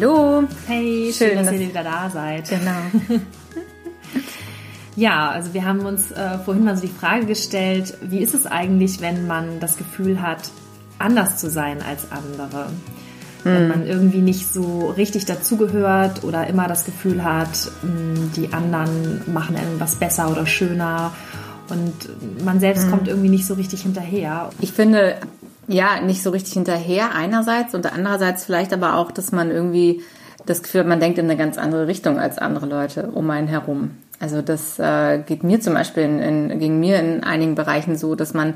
Hallo. Hey, schön, schön dass, dass ihr wieder da seid. Genau. ja, also wir haben uns äh, vorhin mal so die Frage gestellt, wie ist es eigentlich, wenn man das Gefühl hat, anders zu sein als andere? Wenn hm. man irgendwie nicht so richtig dazugehört oder immer das Gefühl hat, hm, die anderen machen irgendwas besser oder schöner und man selbst mhm. kommt irgendwie nicht so richtig hinterher. Ich finde, ja, nicht so richtig hinterher einerseits und andererseits vielleicht aber auch, dass man irgendwie das Gefühl hat, man denkt in eine ganz andere Richtung als andere Leute um einen herum. Also das äh, geht mir zum Beispiel in, in, gegen mir in einigen Bereichen so, dass man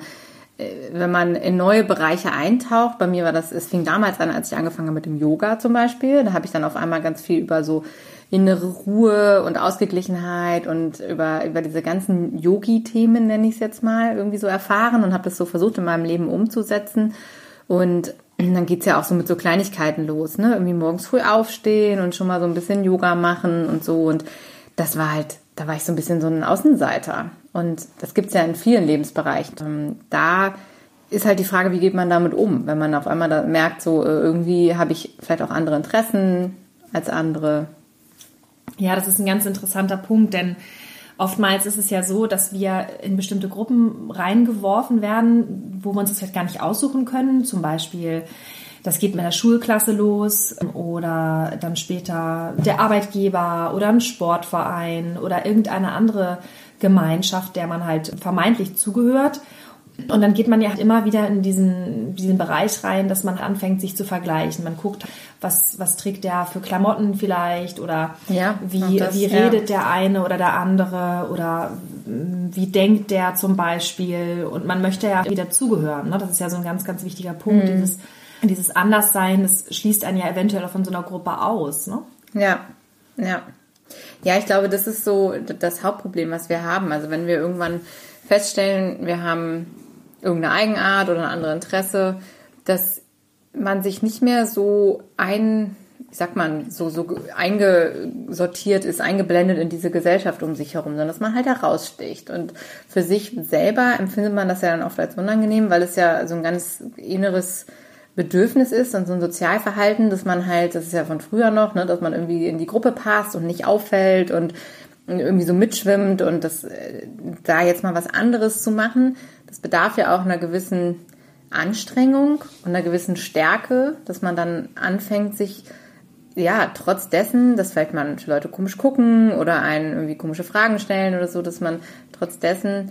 äh, wenn man in neue Bereiche eintaucht, bei mir war das, es fing damals an, als ich angefangen habe mit dem Yoga zum Beispiel, da habe ich dann auf einmal ganz viel über so innere Ruhe und Ausgeglichenheit und über, über diese ganzen Yogi-Themen, nenne ich es jetzt mal, irgendwie so erfahren und habe das so versucht in meinem Leben umzusetzen. Und dann geht's ja auch so mit so Kleinigkeiten los, ne? Irgendwie morgens früh aufstehen und schon mal so ein bisschen Yoga machen und so. Und das war halt, da war ich so ein bisschen so ein Außenseiter. Und das gibt's ja in vielen Lebensbereichen. Ähm, da ist halt die Frage, wie geht man damit um, wenn man auf einmal merkt, so äh, irgendwie habe ich vielleicht auch andere Interessen als andere. Ja, das ist ein ganz interessanter Punkt, denn oftmals ist es ja so, dass wir in bestimmte Gruppen reingeworfen werden, wo wir uns das vielleicht gar nicht aussuchen können. Zum Beispiel, das geht mit der Schulklasse los oder dann später der Arbeitgeber oder ein Sportverein oder irgendeine andere Gemeinschaft, der man halt vermeintlich zugehört. Und dann geht man ja immer wieder in diesen, diesen Bereich rein, dass man anfängt, sich zu vergleichen. Man guckt, was, was trägt der für Klamotten vielleicht oder ja, wie, das, wie redet ja. der eine oder der andere oder wie denkt der zum Beispiel. Und man möchte ja wieder zugehören. Ne? Das ist ja so ein ganz, ganz wichtiger Punkt. Mhm. Dieses, dieses Anderssein, das schließt einen ja eventuell auch von so einer Gruppe aus. Ne? Ja, ja. Ja, ich glaube, das ist so das Hauptproblem, was wir haben. Also wenn wir irgendwann feststellen, wir haben irgendeine Eigenart oder ein anderes Interesse, dass man sich nicht mehr so ein, wie sagt man, so, so eingesortiert ist, eingeblendet in diese Gesellschaft um sich herum, sondern dass man halt heraussticht. Und für sich selber empfindet man das ja dann oft als unangenehm, weil es ja so ein ganz inneres Bedürfnis ist und so ein Sozialverhalten, dass man halt, das ist ja von früher noch, ne, dass man irgendwie in die Gruppe passt und nicht auffällt und irgendwie so mitschwimmt und das äh, da jetzt mal was anderes zu machen, das bedarf ja auch einer gewissen Anstrengung und einer gewissen Stärke, dass man dann anfängt, sich ja, trotz dessen, dass vielleicht manche Leute komisch gucken oder einen irgendwie komische Fragen stellen oder so, dass man trotz dessen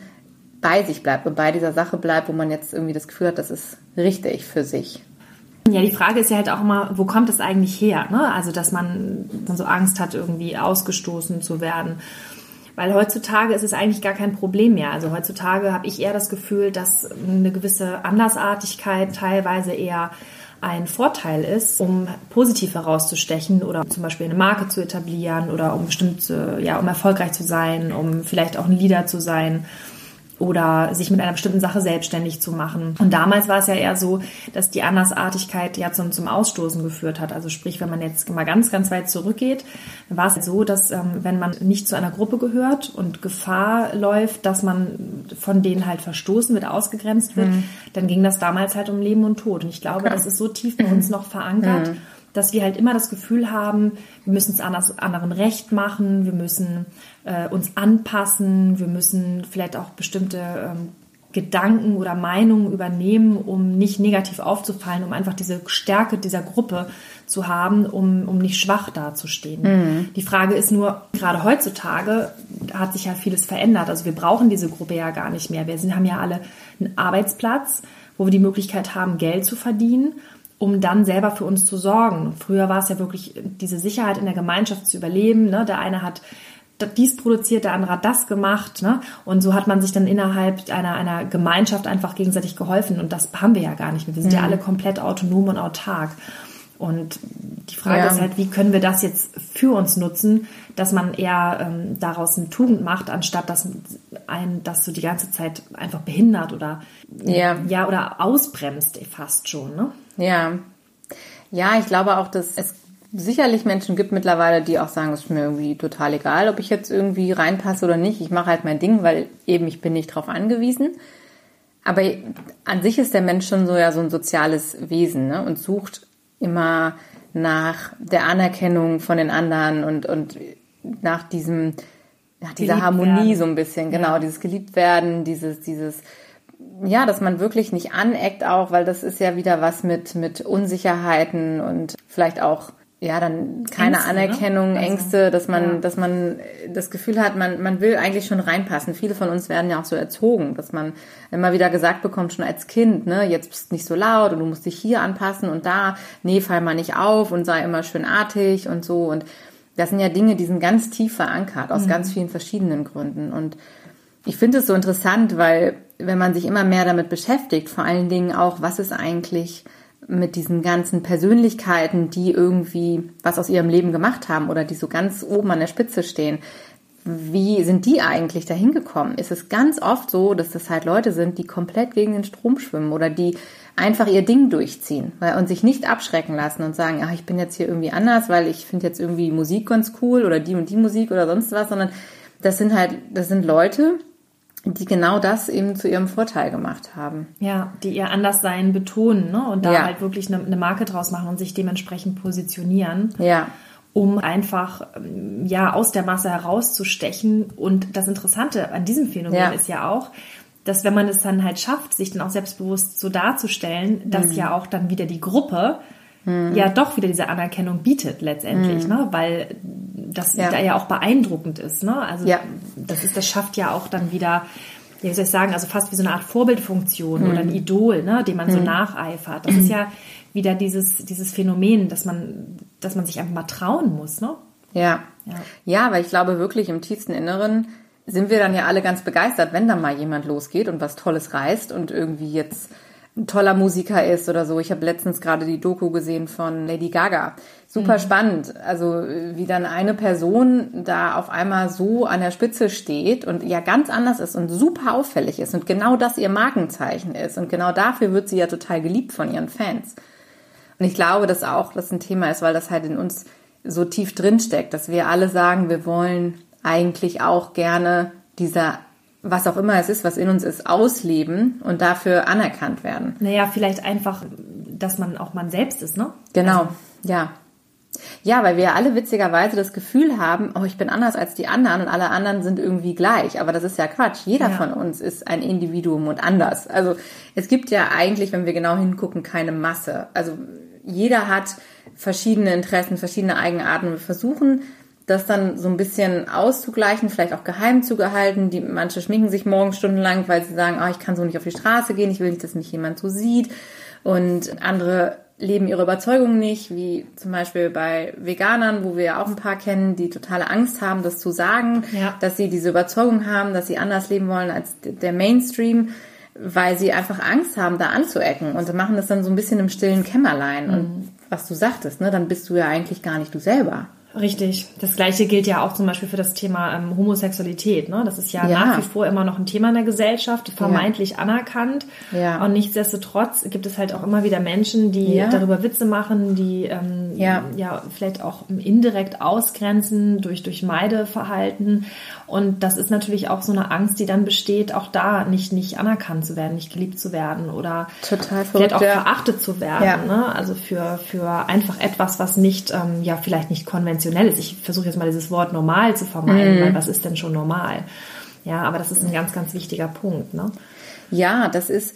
bei sich bleibt und bei dieser Sache bleibt, wo man jetzt irgendwie das Gefühl hat, das ist richtig für sich. Ja, die Frage ist ja halt auch immer, wo kommt es eigentlich her? Ne? Also, dass man, man so Angst hat, irgendwie ausgestoßen zu werden. Weil heutzutage ist es eigentlich gar kein Problem mehr. Also heutzutage habe ich eher das Gefühl, dass eine gewisse Andersartigkeit teilweise eher ein Vorteil ist, um positiv herauszustechen oder zum Beispiel eine Marke zu etablieren oder um bestimmte, ja, um erfolgreich zu sein, um vielleicht auch ein Leader zu sein oder sich mit einer bestimmten Sache selbstständig zu machen. Und damals war es ja eher so, dass die Andersartigkeit ja zum, zum Ausstoßen geführt hat. Also sprich, wenn man jetzt mal ganz, ganz weit zurückgeht, dann war es so, dass ähm, wenn man nicht zu einer Gruppe gehört und Gefahr läuft, dass man von denen halt verstoßen wird, ausgegrenzt wird, mhm. dann ging das damals halt um Leben und Tod. Und ich glaube, okay. das ist so tief bei uns noch verankert. Mhm dass wir halt immer das Gefühl haben, wir müssen es anders, anderen recht machen, wir müssen äh, uns anpassen, wir müssen vielleicht auch bestimmte ähm, Gedanken oder Meinungen übernehmen, um nicht negativ aufzufallen, um einfach diese Stärke dieser Gruppe zu haben, um, um nicht schwach dazustehen. Mhm. Die Frage ist nur, gerade heutzutage hat sich ja vieles verändert. Also wir brauchen diese Gruppe ja gar nicht mehr. Wir sind, haben ja alle einen Arbeitsplatz, wo wir die Möglichkeit haben, Geld zu verdienen um dann selber für uns zu sorgen. Früher war es ja wirklich diese Sicherheit in der Gemeinschaft zu überleben. Ne? Der eine hat dies produziert, der andere hat das gemacht. Ne? Und so hat man sich dann innerhalb einer, einer Gemeinschaft einfach gegenseitig geholfen. Und das haben wir ja gar nicht mehr. Wir sind mhm. ja alle komplett autonom und autark. Und die Frage ja. ist halt, wie können wir das jetzt für uns nutzen, dass man eher ähm, daraus eine Tugend macht, anstatt dass ein das so die ganze Zeit einfach behindert oder ja, ja oder ausbremst fast schon, ne? Ja. Ja, ich glaube auch, dass es sicherlich Menschen gibt mittlerweile, die auch sagen, es ist mir irgendwie total egal, ob ich jetzt irgendwie reinpasse oder nicht. Ich mache halt mein Ding, weil eben ich bin nicht drauf angewiesen. Aber an sich ist der Mensch schon so ja so ein soziales Wesen ne? und sucht immer nach der Anerkennung von den anderen und, und nach diesem, nach dieser geliebt Harmonie werden. so ein bisschen, genau, ja. dieses geliebt werden, dieses, dieses, ja, dass man wirklich nicht aneckt auch, weil das ist ja wieder was mit, mit Unsicherheiten und vielleicht auch ja, dann keine Ängste, ne? Anerkennung, ne? also, Ängste, dass man, ja. dass man das Gefühl hat, man, man will eigentlich schon reinpassen. Viele von uns werden ja auch so erzogen, dass man immer wieder gesagt bekommt, schon als Kind, ne, jetzt bist du nicht so laut und du musst dich hier anpassen und da, nee, fall mal nicht auf und sei immer schön artig und so. Und das sind ja Dinge, die sind ganz tief verankert, aus mhm. ganz vielen verschiedenen Gründen. Und ich finde es so interessant, weil wenn man sich immer mehr damit beschäftigt, vor allen Dingen auch, was ist eigentlich mit diesen ganzen Persönlichkeiten, die irgendwie was aus ihrem Leben gemacht haben oder die so ganz oben an der Spitze stehen. Wie sind die eigentlich dahin gekommen? Ist es ganz oft so, dass das halt Leute sind, die komplett gegen den Strom schwimmen oder die einfach ihr Ding durchziehen und sich nicht abschrecken lassen und sagen, ach, ich bin jetzt hier irgendwie anders, weil ich finde jetzt irgendwie Musik ganz cool oder die und die Musik oder sonst was, sondern das sind halt, das sind Leute, die genau das eben zu ihrem Vorteil gemacht haben. Ja, die ihr Anderssein betonen ne? und da ja. halt wirklich eine, eine, Marke draus machen und sich dementsprechend positionieren. Ja. Um einfach ähm, ja aus der Masse herauszustechen. Und das Interessante an diesem Phänomen ja. ist ja auch, dass wenn man es dann halt schafft, sich dann auch selbstbewusst so darzustellen, dass mhm. ja auch dann wieder die Gruppe mhm. ja doch wieder diese Anerkennung bietet letztendlich, mhm. ne? weil das ja. da ja auch beeindruckend ist. Ne? Also ja. das ist, das schafft ja auch dann wieder, ja, wie soll ich sagen, also fast wie so eine Art Vorbildfunktion mhm. oder ein Idol, ne? dem man so mhm. nacheifert. Das ist ja wieder dieses, dieses Phänomen, dass man, dass man sich einfach mal trauen muss, ne? Ja. ja. Ja, weil ich glaube wirklich im tiefsten Inneren sind wir dann ja alle ganz begeistert, wenn da mal jemand losgeht und was Tolles reißt und irgendwie jetzt ein toller Musiker ist oder so. Ich habe letztens gerade die Doku gesehen von Lady Gaga. Super mhm. spannend. Also wie dann eine Person da auf einmal so an der Spitze steht und ja ganz anders ist und super auffällig ist und genau das ihr Markenzeichen ist. Und genau dafür wird sie ja total geliebt von ihren Fans. Und ich glaube, dass auch das ein Thema ist, weil das halt in uns so tief drin steckt, dass wir alle sagen, wir wollen eigentlich auch gerne dieser was auch immer es ist, was in uns ist, ausleben und dafür anerkannt werden. Naja, vielleicht einfach, dass man auch man selbst ist, ne? Genau, also. ja. Ja, weil wir alle witzigerweise das Gefühl haben, oh, ich bin anders als die anderen und alle anderen sind irgendwie gleich. Aber das ist ja Quatsch. Jeder ja. von uns ist ein Individuum und anders. Also es gibt ja eigentlich, wenn wir genau hingucken, keine Masse. Also jeder hat verschiedene Interessen, verschiedene Eigenarten. Wir versuchen das dann so ein bisschen auszugleichen, vielleicht auch geheim zu gehalten. Die, manche schminken sich morgens stundenlang, weil sie sagen, oh, ich kann so nicht auf die Straße gehen, ich will nicht, dass mich jemand so sieht. Und andere leben ihre Überzeugungen nicht, wie zum Beispiel bei Veganern, wo wir ja auch ein paar kennen, die totale Angst haben, das zu sagen, ja. dass sie diese Überzeugung haben, dass sie anders leben wollen als der Mainstream, weil sie einfach Angst haben, da anzuecken und machen das dann so ein bisschen im stillen Kämmerlein. Mhm. Und was du sagtest, ne, dann bist du ja eigentlich gar nicht du selber. Richtig. Das gleiche gilt ja auch zum Beispiel für das Thema ähm, Homosexualität. Ne? Das ist ja, ja, nach wie vor immer noch ein Thema in der Gesellschaft, vermeintlich ja. anerkannt. Ja. Und nichtsdestotrotz gibt es halt auch immer wieder Menschen, die ja. darüber Witze machen, die ähm, ja. ja vielleicht auch indirekt ausgrenzen durch, durch Meideverhalten. Und das ist natürlich auch so eine Angst, die dann besteht, auch da nicht, nicht anerkannt zu werden, nicht geliebt zu werden oder Total vielleicht auch verachtet zu werden. Ne? Also für, für einfach etwas, was nicht, ähm, ja, vielleicht nicht konventionell konventionell ist. Ich versuche jetzt mal dieses Wort normal zu vermeiden, mhm. weil was ist denn schon normal? Ja, aber das ist ein ganz, ganz wichtiger Punkt. Ne? Ja, das ist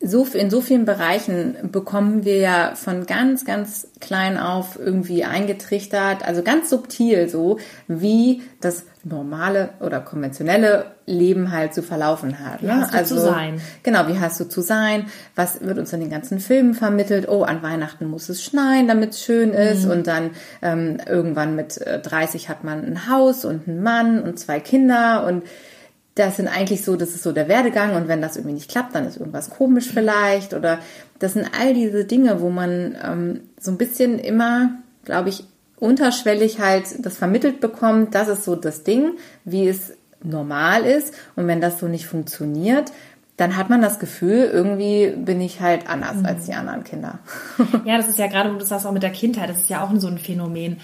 so in so vielen Bereichen bekommen wir ja von ganz, ganz klein auf irgendwie eingetrichtert, also ganz subtil so, wie das normale oder konventionelle Leben halt zu verlaufen hat. Wie ne? hast du also, zu sein? Genau, wie hast du zu sein? Was wird uns in den ganzen Filmen vermittelt? Oh, an Weihnachten muss es schneien, damit es schön ist. Mhm. Und dann ähm, irgendwann mit 30 äh, hat man ein Haus und einen Mann und zwei Kinder und das sind eigentlich so, das ist so der Werdegang und wenn das irgendwie nicht klappt, dann ist irgendwas komisch vielleicht oder das sind all diese Dinge, wo man ähm, so ein bisschen immer, glaube ich, unterschwellig halt das vermittelt bekommt, das ist so das Ding, wie es normal ist. Und wenn das so nicht funktioniert, dann hat man das Gefühl, irgendwie bin ich halt anders mhm. als die anderen Kinder. ja, das ist ja gerade, wo du sagst, auch mit der Kindheit, das ist ja auch so ein Phänomen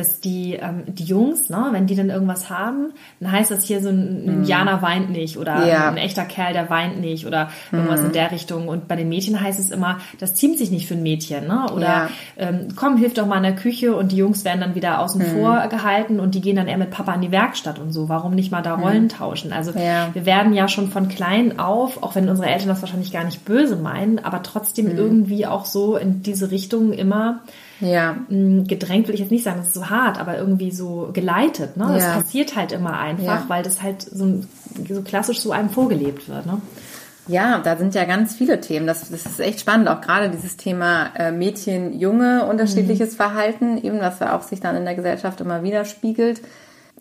dass die, ähm, die Jungs, ne, wenn die dann irgendwas haben, dann heißt das hier so ein Mhm. Indianer weint nicht oder Ja. ein echter Kerl, der weint nicht oder irgendwas Mhm. in der Richtung. Und bei den Mädchen heißt es immer, das ziemt sich nicht für ein Mädchen, ne? Oder Ja. ähm, komm, hilf doch mal in der Küche und die Jungs werden dann wieder außen Mhm. vor gehalten und die gehen dann eher mit Papa in die Werkstatt und so. Warum nicht mal da Rollen tauschen? Also Mhm. Ja. wir werden ja schon von klein auf, auch wenn unsere Eltern das wahrscheinlich gar nicht böse meinen, aber trotzdem Mhm. irgendwie auch so in diese Richtung immer Ja, mh, gedrängt, will ich jetzt nicht sagen, das ist so hart, aber irgendwie so geleitet. Ne? Das Ja. passiert halt immer einfach, Ja. weil das halt so, so klassisch so einem vorgelebt wird. Ne? Ja, da sind ja ganz viele Themen. Das, das ist echt spannend. Auch gerade dieses Thema äh, Mädchen, Junge, unterschiedliches Verhalten, eben was ja auch sich dann in der Gesellschaft immer widerspiegelt.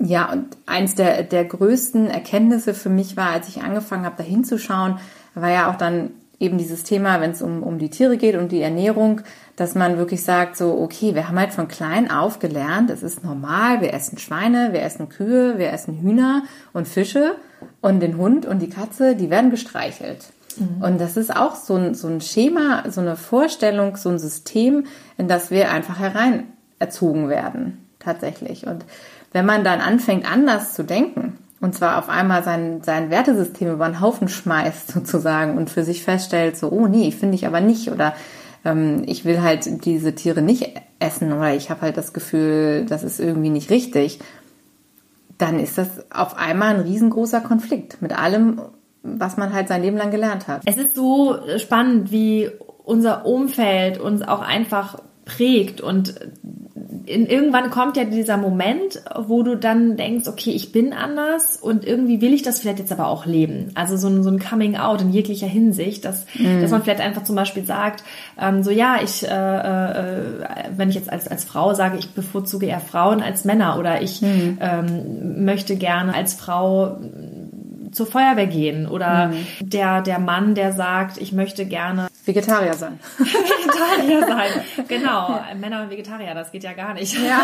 Ja, und eins der, der größten Erkenntnisse für mich war, als ich angefangen habe, da hinzuschauen, war ja auch dann eben dieses Thema, wenn es um, um die Tiere geht, um die Ernährung, dass man wirklich sagt, so, okay, wir haben halt von klein auf gelernt, es ist normal, wir essen Schweine, wir essen Kühe, wir essen Hühner und Fische und den Hund und die Katze, die werden gestreichelt. Und das ist auch so ein, so ein Schema, so eine Vorstellung, so ein System, in das wir einfach herein erzogen werden, tatsächlich. Und wenn man dann anfängt, anders zu denken, und zwar auf einmal sein, sein Wertesystem über den Haufen schmeißt, sozusagen, und für sich feststellt, so, oh nee, finde ich aber nicht, oder ähm, ich will halt diese Tiere nicht essen, oder ich habe halt das Gefühl, das ist irgendwie nicht richtig, dann ist das auf einmal ein riesengroßer Konflikt mit allem, was man halt sein Leben lang gelernt hat. Es ist so spannend, wie unser Umfeld uns auch einfach prägt und in, irgendwann kommt ja dieser Moment, wo du dann denkst, okay, ich bin anders und irgendwie will ich das vielleicht jetzt aber auch leben. Also so ein, so ein Coming Out in jeglicher Hinsicht, dass, dass man vielleicht einfach zum Beispiel sagt, ähm, so ja, ich, äh, äh, wenn ich jetzt als, als Frau sage, ich bevorzuge eher Frauen als Männer oder ich ähm, möchte gerne als Frau zur Feuerwehr gehen oder der, der Mann, der sagt, ich möchte gerne Vegetarier sein. Vegetarier sein. Genau, Männer und Vegetarier, das geht ja gar nicht. Ja,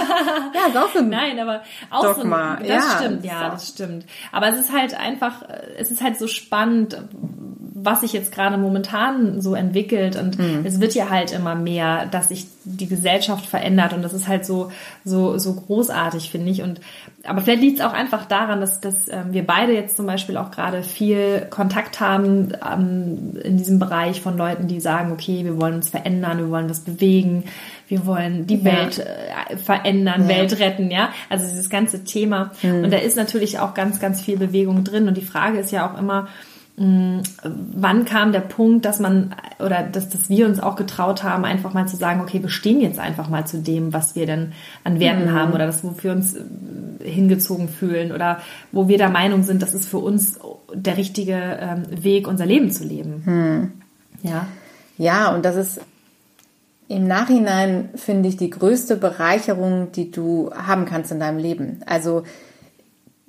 ja ist auch so ein Nein, aber auch Dogma. so ein, das Ja, stimmt, ja, das stimmt. Aber es ist halt einfach, es ist halt so spannend, was sich jetzt gerade momentan so entwickelt und Mhm. es wird ja halt immer mehr, dass sich die Gesellschaft verändert und das ist halt so so so großartig finde ich und aber vielleicht liegt es auch einfach daran, dass dass ähm, wir beide jetzt zum Beispiel auch gerade viel Kontakt haben ähm, in diesem Bereich von Leuten, die sagen, okay, wir wollen uns verändern, wir wollen was bewegen, wir wollen die Ja. Welt äh, verändern, Ja. Welt retten, ja. Also dieses ganze Thema. Und da ist natürlich auch ganz, ganz viel Bewegung drin. Und die Frage ist ja auch immer, wann kam der Punkt, dass man oder dass, dass wir uns auch getraut haben, einfach mal zu sagen, okay, wir stehen jetzt einfach mal zu dem, was wir denn an Werten haben oder das, wofür wir uns äh, hingezogen fühlen oder wo wir der Meinung sind, das ist für uns der richtige ähm, Weg, unser Leben zu leben. Ja. Ja, und das ist im Nachhinein, finde ich, die größte Bereicherung, die du haben kannst in deinem Leben. Also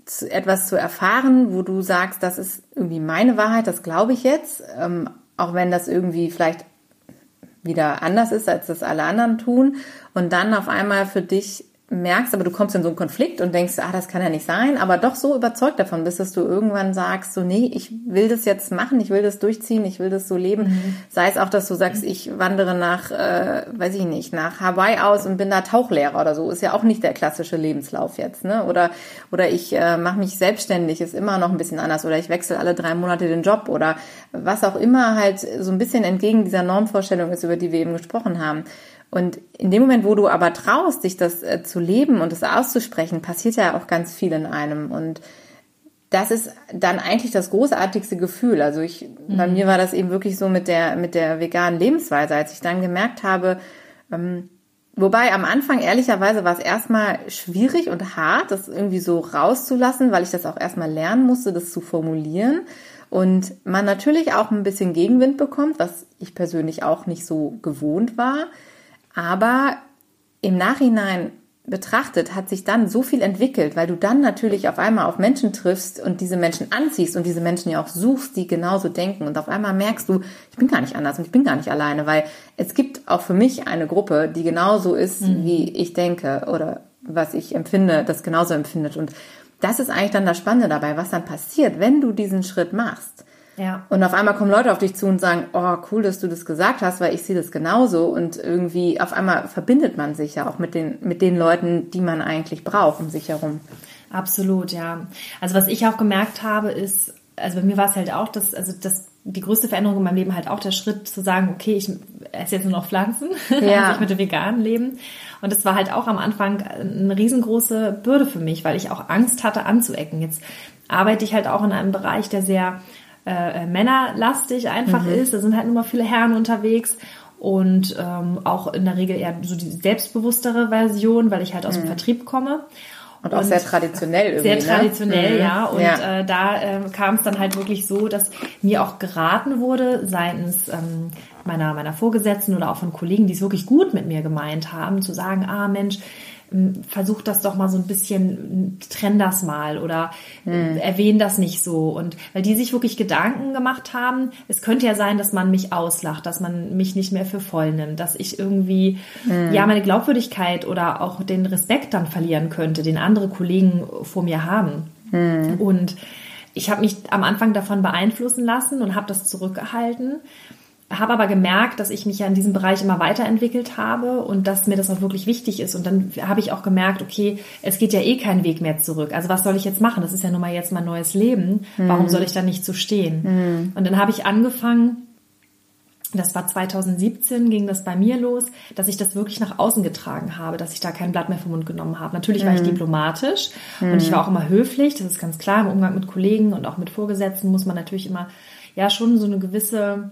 zu, etwas zu erfahren, wo du sagst, das ist irgendwie meine Wahrheit, das glaube ich jetzt, ähm, auch wenn das irgendwie vielleicht wieder anders ist, als das alle anderen tun. Und dann auf einmal für dich merkst, aber du kommst in so einen Konflikt und denkst, ah, das kann ja nicht sein, aber doch so überzeugt davon bist, dass du irgendwann sagst, so, nee, ich will das jetzt machen, ich will das durchziehen, ich will das so leben. Sei es auch, dass du sagst, ich wandere nach, äh, weiß ich nicht, nach Hawaii aus und bin da Tauchlehrer oder so. Ist ja auch nicht der klassische Lebenslauf jetzt, ne? Oder, oder ich äh, mache mich selbstständig, ist immer noch ein bisschen anders. Oder ich wechsle alle drei Monate den Job oder was auch immer halt so ein bisschen entgegen dieser Normvorstellung ist, über die wir eben gesprochen haben. Und in dem Moment, wo du aber traust, dich das äh, zu leben und das auszusprechen, passiert ja auch ganz viel in einem. Und das ist dann eigentlich das großartigste Gefühl. Also ich, bei mir war das eben wirklich so mit der, mit der veganen Lebensweise, als ich dann gemerkt habe, ähm, Wobei am Anfang ehrlicherweise war es erstmal schwierig und hart, das irgendwie so rauszulassen, weil ich das auch erstmal lernen musste, das zu formulieren. Und man natürlich auch ein bisschen Gegenwind bekommt, was ich persönlich auch nicht so gewohnt war. Aber im Nachhinein betrachtet hat sich dann so viel entwickelt, weil du dann natürlich auf einmal auf Menschen triffst und diese Menschen anziehst und diese Menschen ja auch suchst, die genauso denken. Und auf einmal merkst du, ich bin gar nicht anders und ich bin gar nicht alleine, weil es gibt auch für mich eine Gruppe, die genauso ist, wie ich denke oder was ich empfinde, das genauso empfindet. Und das ist eigentlich dann das Spannende dabei, was dann passiert, wenn du diesen Schritt machst. Ja. Und auf einmal kommen Leute auf dich zu und sagen, oh, cool, dass du das gesagt hast, weil ich sehe das genauso. Und irgendwie auf einmal verbindet man sich ja auch mit den, mit den Leuten, die man eigentlich braucht um sich herum. Absolut, ja. Also was ich auch gemerkt habe, ist, also bei mir war es halt auch, dass, also das, die größte Veränderung in meinem Leben halt auch der Schritt zu sagen, okay, ich esse jetzt nur noch Pflanzen, Ja. ich mit dem veganen Leben. Und das war halt auch am Anfang eine riesengroße Bürde für mich, weil ich auch Angst hatte anzuecken. Jetzt arbeite ich halt auch in einem Bereich, der sehr äh, männerlastig einfach ist. Da sind halt nur mal viele Herren unterwegs und ähm, auch in der Regel eher so die selbstbewusstere Version, weil ich halt aus dem Vertrieb komme. Und auch sehr traditionell irgendwie. Sehr traditionell, ne? ja. Und ja. Äh, da äh, kam es dann halt wirklich so, dass mir auch geraten wurde seitens ähm, meiner meiner Vorgesetzten oder auch von Kollegen, die es wirklich gut mit mir gemeint haben, zu sagen, ah Mensch, ähm, versuch das doch mal so ein bisschen, trenn das mal oder Hm. äh, erwähn das nicht so. Und weil die sich wirklich Gedanken gemacht haben, es könnte ja sein, dass man mich auslacht, dass man mich nicht mehr für voll nimmt, dass ich irgendwie Hm. ja meine Glaubwürdigkeit oder auch den Respekt dann verlieren könnte, den andere Kollegen vor mir haben. Hm. Und ich habe mich am Anfang davon beeinflussen lassen und habe das zurückgehalten habe aber gemerkt, dass ich mich ja in diesem Bereich immer weiterentwickelt habe und dass mir das auch wirklich wichtig ist. Und dann habe ich auch gemerkt, okay, es geht ja eh kein Weg mehr zurück. Also was soll ich jetzt machen? Das ist ja nun mal jetzt mein neues Leben. Warum soll ich da nicht so stehen? Und dann habe ich angefangen, das war 2017, ging das bei mir los, dass ich das wirklich nach außen getragen habe, dass ich da kein Blatt mehr vom Mund genommen habe. Natürlich war ich diplomatisch und ich war auch immer höflich, das ist ganz klar, im Umgang mit Kollegen und auch mit Vorgesetzten muss man natürlich immer ja schon so eine gewisse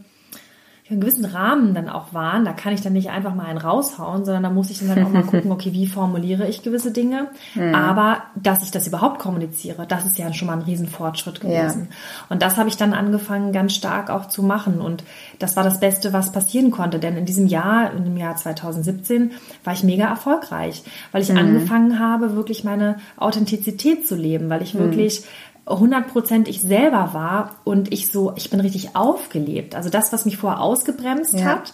einen gewissen Rahmen dann auch wahren. Da kann ich dann nicht einfach mal einen raushauen, sondern da muss ich dann halt auch mal gucken, okay, wie formuliere ich gewisse Dinge. Aber dass ich das überhaupt kommuniziere, das ist ja schon mal ein Riesenfortschritt gewesen. Und das habe ich dann angefangen, ganz stark auch zu machen. Und das war das Beste, was passieren konnte. Denn in diesem Jahr, in dem Jahr 2017, war ich mega erfolgreich, weil ich angefangen habe, wirklich meine Authentizität zu leben, weil ich wirklich 100% ich selber war und ich so, ich bin richtig aufgelebt. Also das, was mich vorher ausgebremst Ja. hat,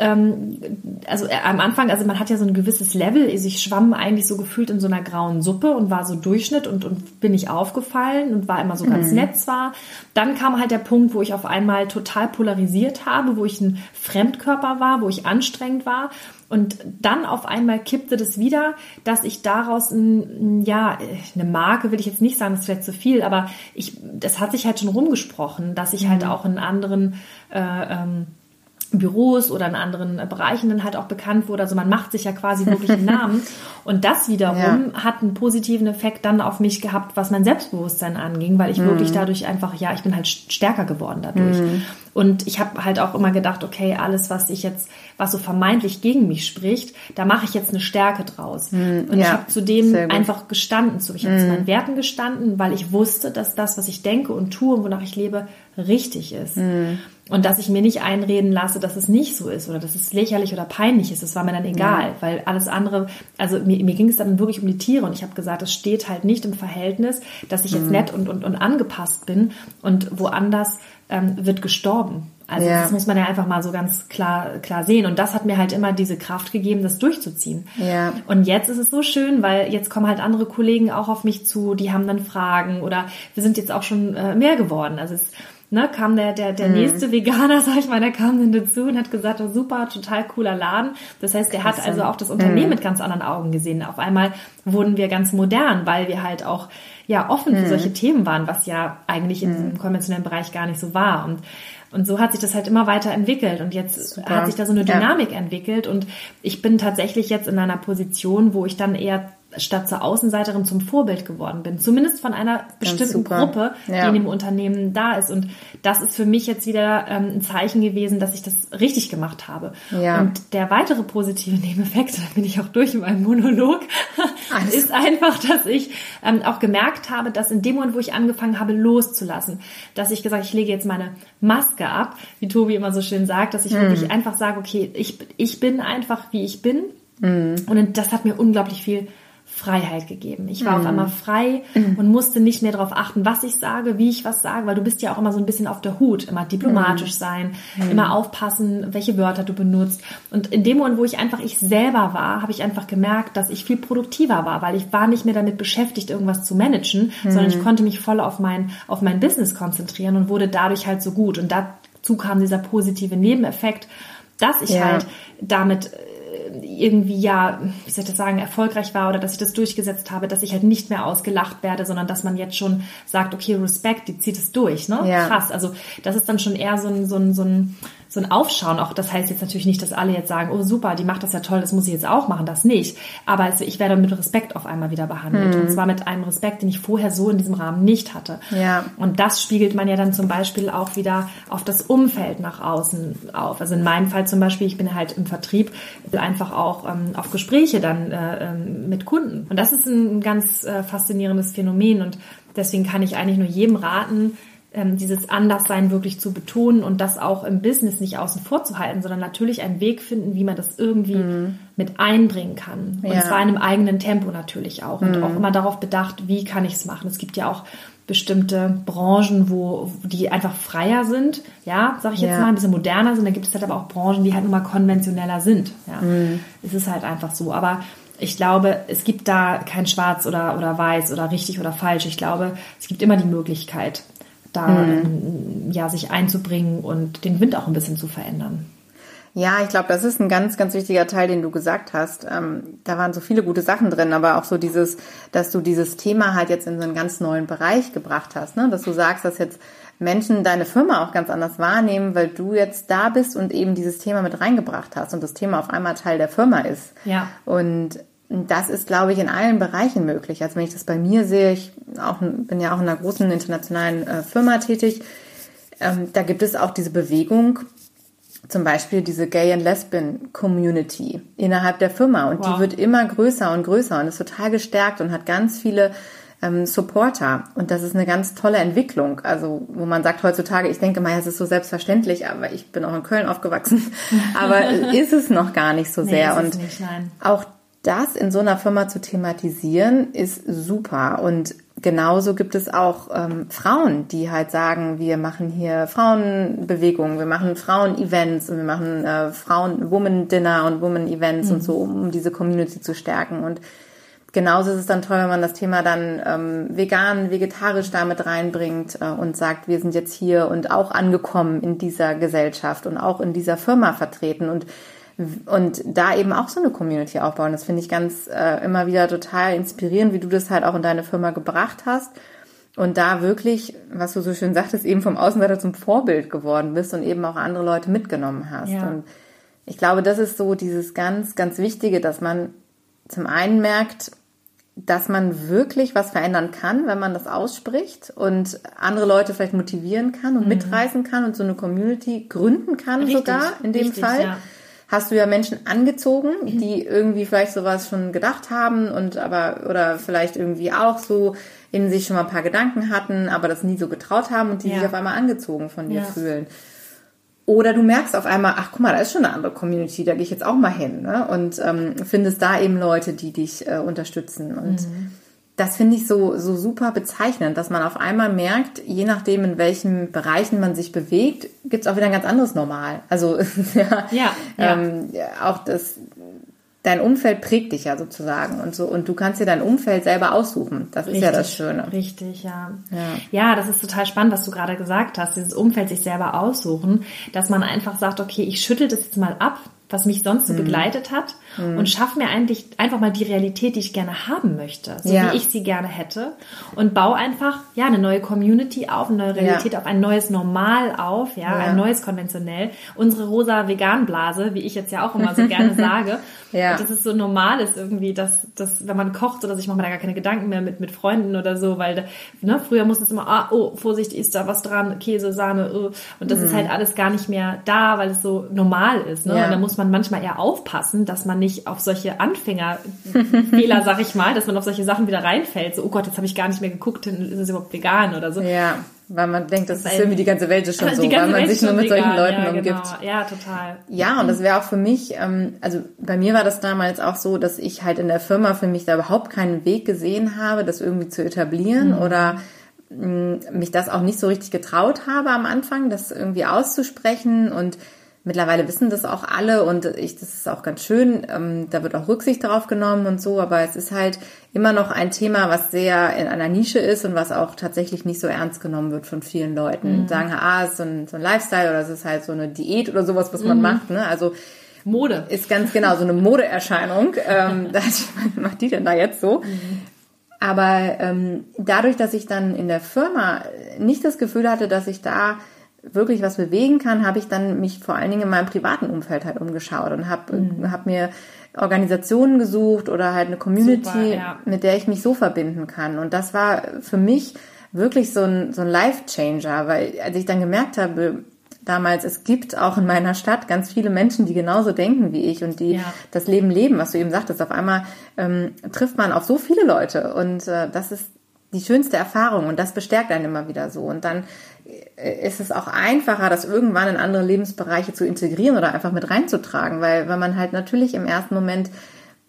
ähm, also äh, am Anfang, also man hat ja so ein gewisses Level, also ich schwamm eigentlich so gefühlt in so einer grauen Suppe und war so Durchschnitt und, und bin nicht aufgefallen und war immer so ganz nett zwar. Dann kam halt der Punkt, wo ich auf einmal total polarisiert habe, wo ich ein Fremdkörper war, wo ich anstrengend war. Und dann auf einmal kippte das wieder, dass ich daraus ein, ja, eine Marke will ich jetzt nicht sagen, das ist vielleicht zu viel, aber ich, das hat sich halt schon rumgesprochen, dass ich halt auch in anderen äh, ähm, Büros oder in anderen Bereichen dann halt auch bekannt wurde. Also man macht sich ja quasi wirklich einen Namen. Und das wiederum hat einen positiven Effekt dann auf mich gehabt, was mein Selbstbewusstsein anging, weil ich wirklich dadurch einfach, ja, ich bin halt stärker geworden dadurch. Und ich habe halt auch immer gedacht, okay, alles, was ich jetzt, was so vermeintlich gegen mich spricht, da mache ich jetzt eine Stärke draus. Und ich ja, habe zudem einfach gestanden. zu- Ich habe zu meinen Werten gestanden, weil ich wusste, dass das, was ich denke und tue und wonach ich lebe, richtig ist. Und dass ich mir nicht einreden lasse, dass es nicht so ist oder dass es lächerlich oder peinlich ist. Das war mir dann egal, weil alles andere, also mir, mir ging es dann wirklich um die Tiere und ich habe gesagt, es steht halt nicht im Verhältnis, dass ich jetzt nett und, und, und angepasst bin und woanders ähm, wird gestorben. Also Ja. das muss man ja einfach mal so ganz klar, klar sehen. Und das hat mir halt immer diese Kraft gegeben, das durchzuziehen. Ja. Und jetzt ist es so schön, weil jetzt kommen halt andere Kollegen auch auf mich zu, die haben dann Fragen oder wir sind jetzt auch schon äh, mehr geworden. Also es ne, kam der, der, der nächste Veganer, sag ich mal, der kam dann dazu und hat gesagt, oh, super, total cooler Laden. Das heißt, der hat also auch das Unternehmen mit ganz anderen Augen gesehen. Auf einmal wurden wir ganz modern, weil wir halt auch ja offen für solche Themen waren, was ja eigentlich in diesem konventionellen Bereich gar nicht so war. Und und so hat sich das halt immer weiter entwickelt und jetzt Super. hat sich da so eine Ja. Dynamik entwickelt und ich bin tatsächlich jetzt in einer Position, wo ich dann eher statt zur Außenseiterin zum Vorbild geworden bin. Zumindest von einer bestimmten. Gruppe, die Ja. in dem Unternehmen da ist. Und das ist für mich jetzt wieder ähm, ein Zeichen gewesen, dass ich das richtig gemacht habe. Ja. Und der weitere positive Nebeneffekt, da bin ich auch durch in meinem Monolog, Alles ist einfach, dass ich ähm, auch gemerkt habe, dass in dem Moment, wo ich angefangen habe, loszulassen, dass ich gesagt, ich lege jetzt meine Maske ab, wie Tobi immer so schön sagt, dass ich wirklich einfach sage, okay, ich, ich bin einfach, wie ich bin. Und das hat mir unglaublich viel Freiheit gegeben. Ich war mhm. auf einmal frei mhm. und musste nicht mehr darauf achten, was ich sage, wie ich was sage, weil du bist ja auch immer so ein bisschen auf der Hut, immer diplomatisch mhm. sein, mhm. immer aufpassen, welche Wörter du benutzt. Und in dem Moment, wo ich einfach ich selber war, habe ich einfach gemerkt, dass ich viel produktiver war, weil ich war nicht mehr damit beschäftigt, irgendwas zu managen, sondern ich mhm. konnte mich voll auf mein, auf mein Business konzentrieren und wurde dadurch halt so gut. Und dazu kam dieser positive Nebeneffekt, dass ich ja. halt damit irgendwie ja, wie soll ich das sagen, erfolgreich war oder dass ich das durchgesetzt habe, dass ich halt nicht mehr ausgelacht werde, sondern dass man jetzt schon sagt, okay, Respekt, die zieht es durch, ne? Ja. Krass. Also das ist dann schon eher so ein, so ein, so ein so ein Aufschauen. Auch das heißt jetzt natürlich nicht, dass alle jetzt sagen, oh super, die macht das ja toll, das muss ich jetzt auch machen, das nicht. Aber also ich werde mit Respekt auf einmal wieder behandelt. Mhm. Und zwar mit einem Respekt, den ich vorher so in diesem Rahmen nicht hatte. Ja. Und das spiegelt man ja dann zum Beispiel auch wieder auf das Umfeld nach außen auf. Also in meinem Fall zum Beispiel, ich bin halt im Vertrieb einfach auch ähm, auf Gespräche dann äh, ähm, mit Kunden. Und das ist ein ganz äh, faszinierendes Phänomen und deswegen kann ich eigentlich nur jedem raten, ähm, dieses Anderssein wirklich zu betonen und das auch im Business nicht außen vor zu halten, sondern natürlich einen Weg finden, wie man das irgendwie mhm. mit einbringen kann. Und ja. zwar in einem eigenen Tempo natürlich auch. Und mhm. auch immer darauf bedacht, wie kann ich es machen. Es gibt ja auch bestimmte Branchen, wo die einfach freier sind, ja, sag ich jetzt ja. mal, ein bisschen moderner sind. Da gibt es halt aber auch Branchen, die halt nun mal konventioneller sind. Ja. Mhm. Es ist halt einfach so. Aber ich glaube, es gibt da kein Schwarz oder, oder weiß oder richtig oder falsch. Ich glaube, es gibt immer die Möglichkeit, da mhm. ja sich einzubringen und den Wind auch ein bisschen zu verändern. Ja, ich glaube, das ist ein ganz, ganz wichtiger Teil, den du gesagt hast. Ähm, da waren so viele gute Sachen drin, aber auch so dieses, dass du dieses Thema halt jetzt in so einen ganz neuen Bereich gebracht hast, ne? dass du sagst, dass jetzt Menschen deine Firma auch ganz anders wahrnehmen, weil du jetzt da bist und eben dieses Thema mit reingebracht hast und das Thema auf einmal Teil der Firma ist. Ja. Und das ist, glaube ich, in allen Bereichen möglich. Also wenn ich das bei mir sehe, ich auch, bin ja auch in einer großen internationalen äh, Firma tätig, ähm, da gibt es auch diese Bewegung, zum Beispiel diese Gay and Lesbian Community innerhalb der Firma. Und wow. die wird immer größer und größer und ist total gestärkt und hat ganz viele ähm, Supporter. Und das ist eine ganz tolle Entwicklung. Also, wo man sagt heutzutage, ich denke mal, es ist so selbstverständlich, aber ich bin auch in Köln aufgewachsen. aber ist es noch gar nicht so sehr. Nee, und auch das in so einer Firma zu thematisieren, ist super. Und genauso gibt es auch ähm, Frauen, die halt sagen, wir machen hier Frauenbewegungen, wir machen Frauen-Events und wir machen äh, Frauen-Woman-Dinner und Woman-Events mhm. und so, um diese Community zu stärken. Und genauso ist es dann toll, wenn man das Thema dann ähm, vegan, vegetarisch damit reinbringt äh, und sagt, wir sind jetzt hier und auch angekommen in dieser Gesellschaft und auch in dieser Firma vertreten. Und und da eben auch so eine Community aufbauen. Das finde ich ganz äh, immer wieder total inspirierend, wie du das halt auch in deine Firma gebracht hast. Und da wirklich, was du so schön sagtest, eben vom Außenseiter zum Vorbild geworden bist und eben auch andere Leute mitgenommen hast. Ja. Und ich glaube, das ist so dieses ganz, ganz Wichtige, dass man zum einen merkt, dass man wirklich was verändern kann, wenn man das ausspricht und andere Leute vielleicht motivieren kann und mhm. mitreißen kann und so eine Community gründen kann richtig, sogar in dem richtig, Fall. Ja hast du ja Menschen angezogen, mhm. die irgendwie vielleicht sowas schon gedacht haben und aber oder vielleicht irgendwie auch so in sich schon mal ein paar Gedanken hatten, aber das nie so getraut haben und die ja. sich auf einmal angezogen von dir ja. fühlen. Oder du merkst auf einmal, ach guck mal, da ist schon eine andere Community, da gehe ich jetzt auch mal hin ne? und ähm, findest da eben Leute, die dich äh, unterstützen. Und mhm das finde ich so, so super bezeichnend, dass man auf einmal merkt, je nachdem, in welchen Bereichen man sich bewegt, gibt es auch wieder ein ganz anderes Normal. Also ja, ja, ähm, auch das, dein Umfeld prägt dich ja sozusagen und so und du kannst dir dein Umfeld selber aussuchen. Das richtig, ist ja das Schöne. Richtig, ja. ja. Ja, das ist total spannend, was du gerade gesagt hast, dieses Umfeld sich selber aussuchen, dass man einfach sagt, okay, ich schüttel das jetzt mal ab, was mich sonst so mhm. begleitet hat mhm. und schaffe mir eigentlich einfach mal die Realität, die ich gerne haben möchte, so ja. wie ich sie gerne hätte und baue einfach ja eine neue Community auf, eine neue Realität ja. auf, ein neues Normal auf, ja, ja, ein neues konventionell. Unsere rosa Veganblase, wie ich jetzt ja auch immer so gerne sage, ja. dass es so normal ist irgendwie, dass, dass wenn man kocht oder sich macht man da gar keine Gedanken mehr mit mit Freunden oder so, weil ne, früher musste es immer ah oh Vorsicht ist da was dran, Käse, Sahne oh. und das mhm. ist halt alles gar nicht mehr da, weil es so normal ist, ne? Und da muss man manchmal eher aufpassen, dass man nicht auf solche Anfängerfehler, sag ich mal, dass man auf solche Sachen wieder reinfällt. So, oh Gott, jetzt habe ich gar nicht mehr geguckt, ist es überhaupt vegan oder so. Ja. weil man denkt, das ist irgendwie die ganze Welt ist schon so, weil man Welt sich nur mit solchen Leuten ja, umgibt. Genau. Ja, total. Ja, und das wäre auch für mich, ähm, also bei mir war das damals auch so, dass ich halt in der Firma für mich da überhaupt keinen Weg gesehen habe, das irgendwie zu etablieren mhm. oder mh, mich das auch nicht so richtig getraut habe am Anfang, das irgendwie auszusprechen und Mittlerweile wissen das auch alle und ich, das ist auch ganz schön. Ähm, da wird auch Rücksicht drauf genommen und so, aber es ist halt immer noch ein Thema, was sehr in einer Nische ist und was auch tatsächlich nicht so ernst genommen wird von vielen Leuten. Mhm. Sagen, ah, es ist so ein, so ein Lifestyle oder es ist halt so eine Diät oder sowas, was man mhm. macht. Ne? Also Mode. Ist ganz genau so eine Modeerscheinung. ähm, was macht die denn da jetzt so? Mhm. Aber ähm, dadurch, dass ich dann in der Firma nicht das Gefühl hatte, dass ich da wirklich was bewegen kann, habe ich dann mich vor allen Dingen in meinem privaten Umfeld halt umgeschaut und habe mhm. hab mir Organisationen gesucht oder halt eine Community, Super, ja. mit der ich mich so verbinden kann. Und das war für mich wirklich so ein, so ein Life-Changer, weil als ich dann gemerkt habe, damals, es gibt auch in meiner Stadt ganz viele Menschen, die genauso denken wie ich und die ja. das Leben leben, was du eben sagtest. Auf einmal ähm, trifft man auf so viele Leute und äh, das ist die schönste Erfahrung und das bestärkt einen immer wieder so. Und dann ist es auch einfacher, das irgendwann in andere Lebensbereiche zu integrieren oder einfach mit reinzutragen, weil, weil man halt natürlich im ersten Moment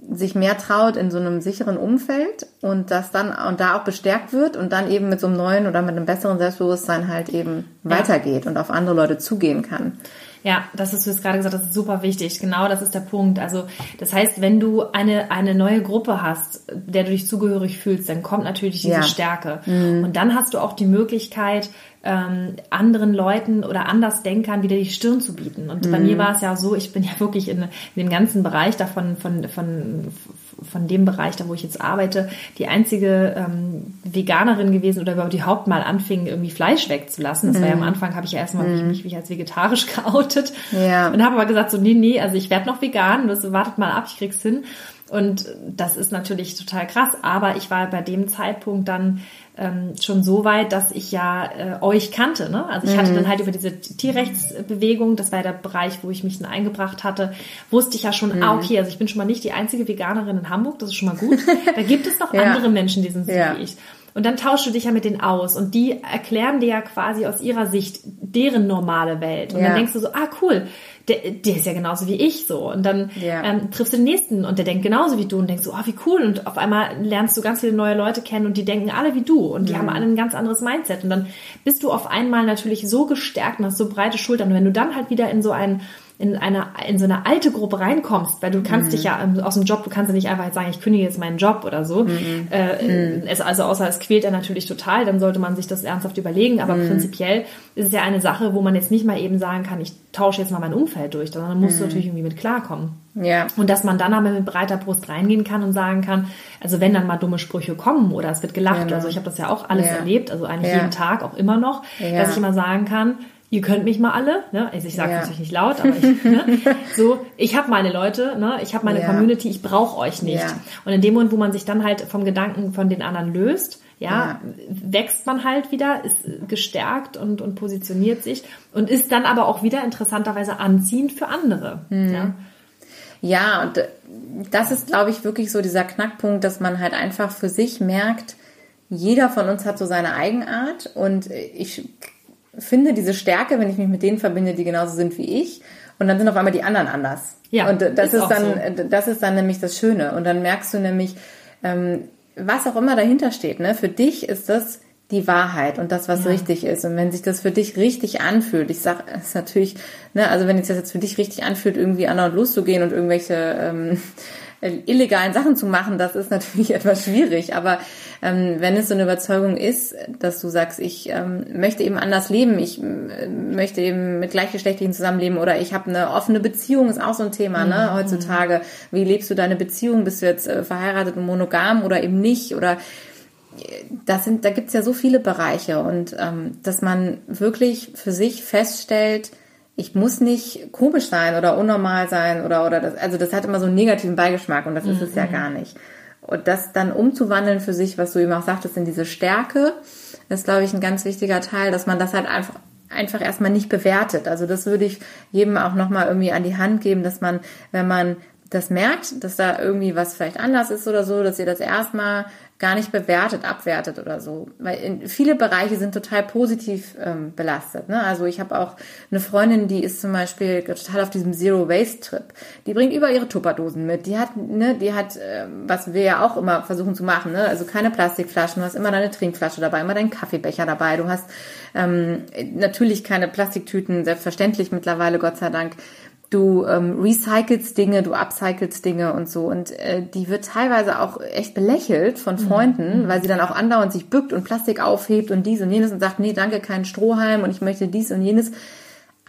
sich mehr traut in so einem sicheren Umfeld und das dann und da auch bestärkt wird und dann eben mit so einem neuen oder mit einem besseren Selbstbewusstsein halt eben ja. weitergeht und auf andere Leute zugehen kann. Ja, das ist du jetzt gerade gesagt, das ist super wichtig. Genau, das ist der Punkt. Also, das heißt, wenn du eine, eine neue Gruppe hast, der du dich zugehörig fühlst, dann kommt natürlich diese ja. Stärke. Mhm. Und dann hast du auch die Möglichkeit, ähm, anderen Leuten oder Andersdenkern wieder die Stirn zu bieten. Und mhm. bei mir war es ja so, ich bin ja wirklich in, in dem ganzen Bereich davon, von, von, von dem Bereich, da wo ich jetzt arbeite, die einzige ähm, Veganerin gewesen oder überhaupt die Hauptmal anfing, irgendwie Fleisch wegzulassen. Das mhm. war ja am mhm. Anfang, habe ich ja erstmal mhm. mich, mich als vegetarisch geoutet ja. und habe aber gesagt, so nee, nee, also ich werde noch vegan, das wartet mal ab, ich krieg's hin. Und das ist natürlich total krass, aber ich war bei dem Zeitpunkt dann ähm, schon so weit, dass ich ja äh, euch kannte. Ne? Also ich mhm. hatte dann halt über diese Tierrechtsbewegung, das war der Bereich, wo ich mich dann eingebracht hatte, wusste ich ja schon, mhm. ah, okay, also ich bin schon mal nicht die einzige Veganerin in Hamburg, das ist schon mal gut. Da gibt es noch ja. andere Menschen, die sind so ja. wie ich. Und dann tauschst du dich ja mit denen aus und die erklären dir ja quasi aus ihrer Sicht deren normale Welt. Und ja. dann denkst du so, ah cool, der, der ist ja genauso wie ich so. Und dann ja. ähm, triffst du den nächsten und der denkt genauso wie du und denkst so, oh wie cool. Und auf einmal lernst du ganz viele neue Leute kennen und die denken alle wie du und die mhm. haben alle ein ganz anderes Mindset. Und dann bist du auf einmal natürlich so gestärkt und hast so breite Schultern. Und wenn du dann halt wieder in so ein in eine, in so eine alte Gruppe reinkommst, weil du kannst mhm. dich ja aus dem Job, du kannst ja nicht einfach sagen, ich kündige jetzt meinen Job oder so. Mhm. Äh, mhm. es, also außer es quält er natürlich total, dann sollte man sich das ernsthaft überlegen. Aber mhm. prinzipiell ist es ja eine Sache, wo man jetzt nicht mal eben sagen kann, ich tausche jetzt mal mein Umfeld durch, sondern musst du mhm. natürlich irgendwie mit klarkommen. Ja. Und dass man dann aber mit breiter Brust reingehen kann und sagen kann, also wenn dann mal dumme Sprüche kommen oder es wird gelacht, genau. also ich habe das ja auch alles ja. erlebt, also eigentlich ja. jeden Tag auch immer noch, ja. dass ich immer sagen kann, ihr könnt mich mal alle, ne? Also ich sage ja. natürlich nicht laut, aber ich, ne? so, ich habe meine Leute, ne? Ich habe meine ja. Community, ich brauche euch nicht. Ja. Und in dem Moment, wo man sich dann halt vom Gedanken von den anderen löst, ja, wächst man halt wieder, ist gestärkt und, und positioniert sich und ist dann aber auch wieder interessanterweise anziehend für andere. Mhm. Ja? ja, und das ist, glaube ich, wirklich so dieser Knackpunkt, dass man halt einfach für sich merkt, jeder von uns hat so seine Eigenart und ich finde diese Stärke, wenn ich mich mit denen verbinde, die genauso sind wie ich. Und dann sind auf einmal die anderen anders. Ja, und das ist, ist dann, so. das ist dann nämlich das Schöne. Und dann merkst du nämlich, ähm, was auch immer dahinter steht. Ne? Für dich ist das die Wahrheit und das, was ja. richtig ist. Und wenn sich das für dich richtig anfühlt, ich sag, es ist natürlich, ne, also wenn sich das jetzt für dich richtig anfühlt, irgendwie anderen loszugehen und irgendwelche ähm, illegalen Sachen zu machen, das ist natürlich etwas schwierig. Aber ähm, wenn es so eine Überzeugung ist, dass du sagst, ich ähm, möchte eben anders leben, ich äh, möchte eben mit Gleichgeschlechtlichen zusammenleben oder ich habe eine offene Beziehung, ist auch so ein Thema, ne, mhm. heutzutage. Wie lebst du deine Beziehung? Bist du jetzt äh, verheiratet und monogam oder eben nicht? Oder äh, das sind, da gibt's ja so viele Bereiche und ähm, dass man wirklich für sich feststellt, ich muss nicht komisch sein oder unnormal sein oder oder das also das hat immer so einen negativen Beigeschmack und das mhm. ist es ja mhm. gar nicht. Und das dann umzuwandeln für sich, was du eben auch sagtest, in diese Stärke, ist glaube ich ein ganz wichtiger Teil, dass man das halt einfach einfach erstmal nicht bewertet. Also das würde ich jedem auch nochmal irgendwie an die Hand geben, dass man, wenn man das merkt, dass da irgendwie was vielleicht anders ist oder so, dass ihr das erstmal gar nicht bewertet, abwertet oder so. Weil in, viele Bereiche sind total positiv ähm, belastet. Ne? Also ich habe auch eine Freundin, die ist zum Beispiel total auf diesem Zero Waste Trip. Die bringt über ihre Tupperdosen mit. Die hat, ne, die hat, äh, was wir ja auch immer versuchen zu machen, ne? also keine Plastikflaschen. Du hast immer deine Trinkflasche dabei, immer deinen Kaffeebecher dabei. Du hast ähm, natürlich keine Plastiktüten, selbstverständlich mittlerweile, Gott sei Dank du ähm, recycelst Dinge, du upcyclest Dinge und so. Und äh, die wird teilweise auch echt belächelt von mhm. Freunden, mhm. weil sie dann auch andauernd sich bückt und Plastik aufhebt und dies und jenes und sagt, nee, danke, kein Strohhalm und ich möchte dies und jenes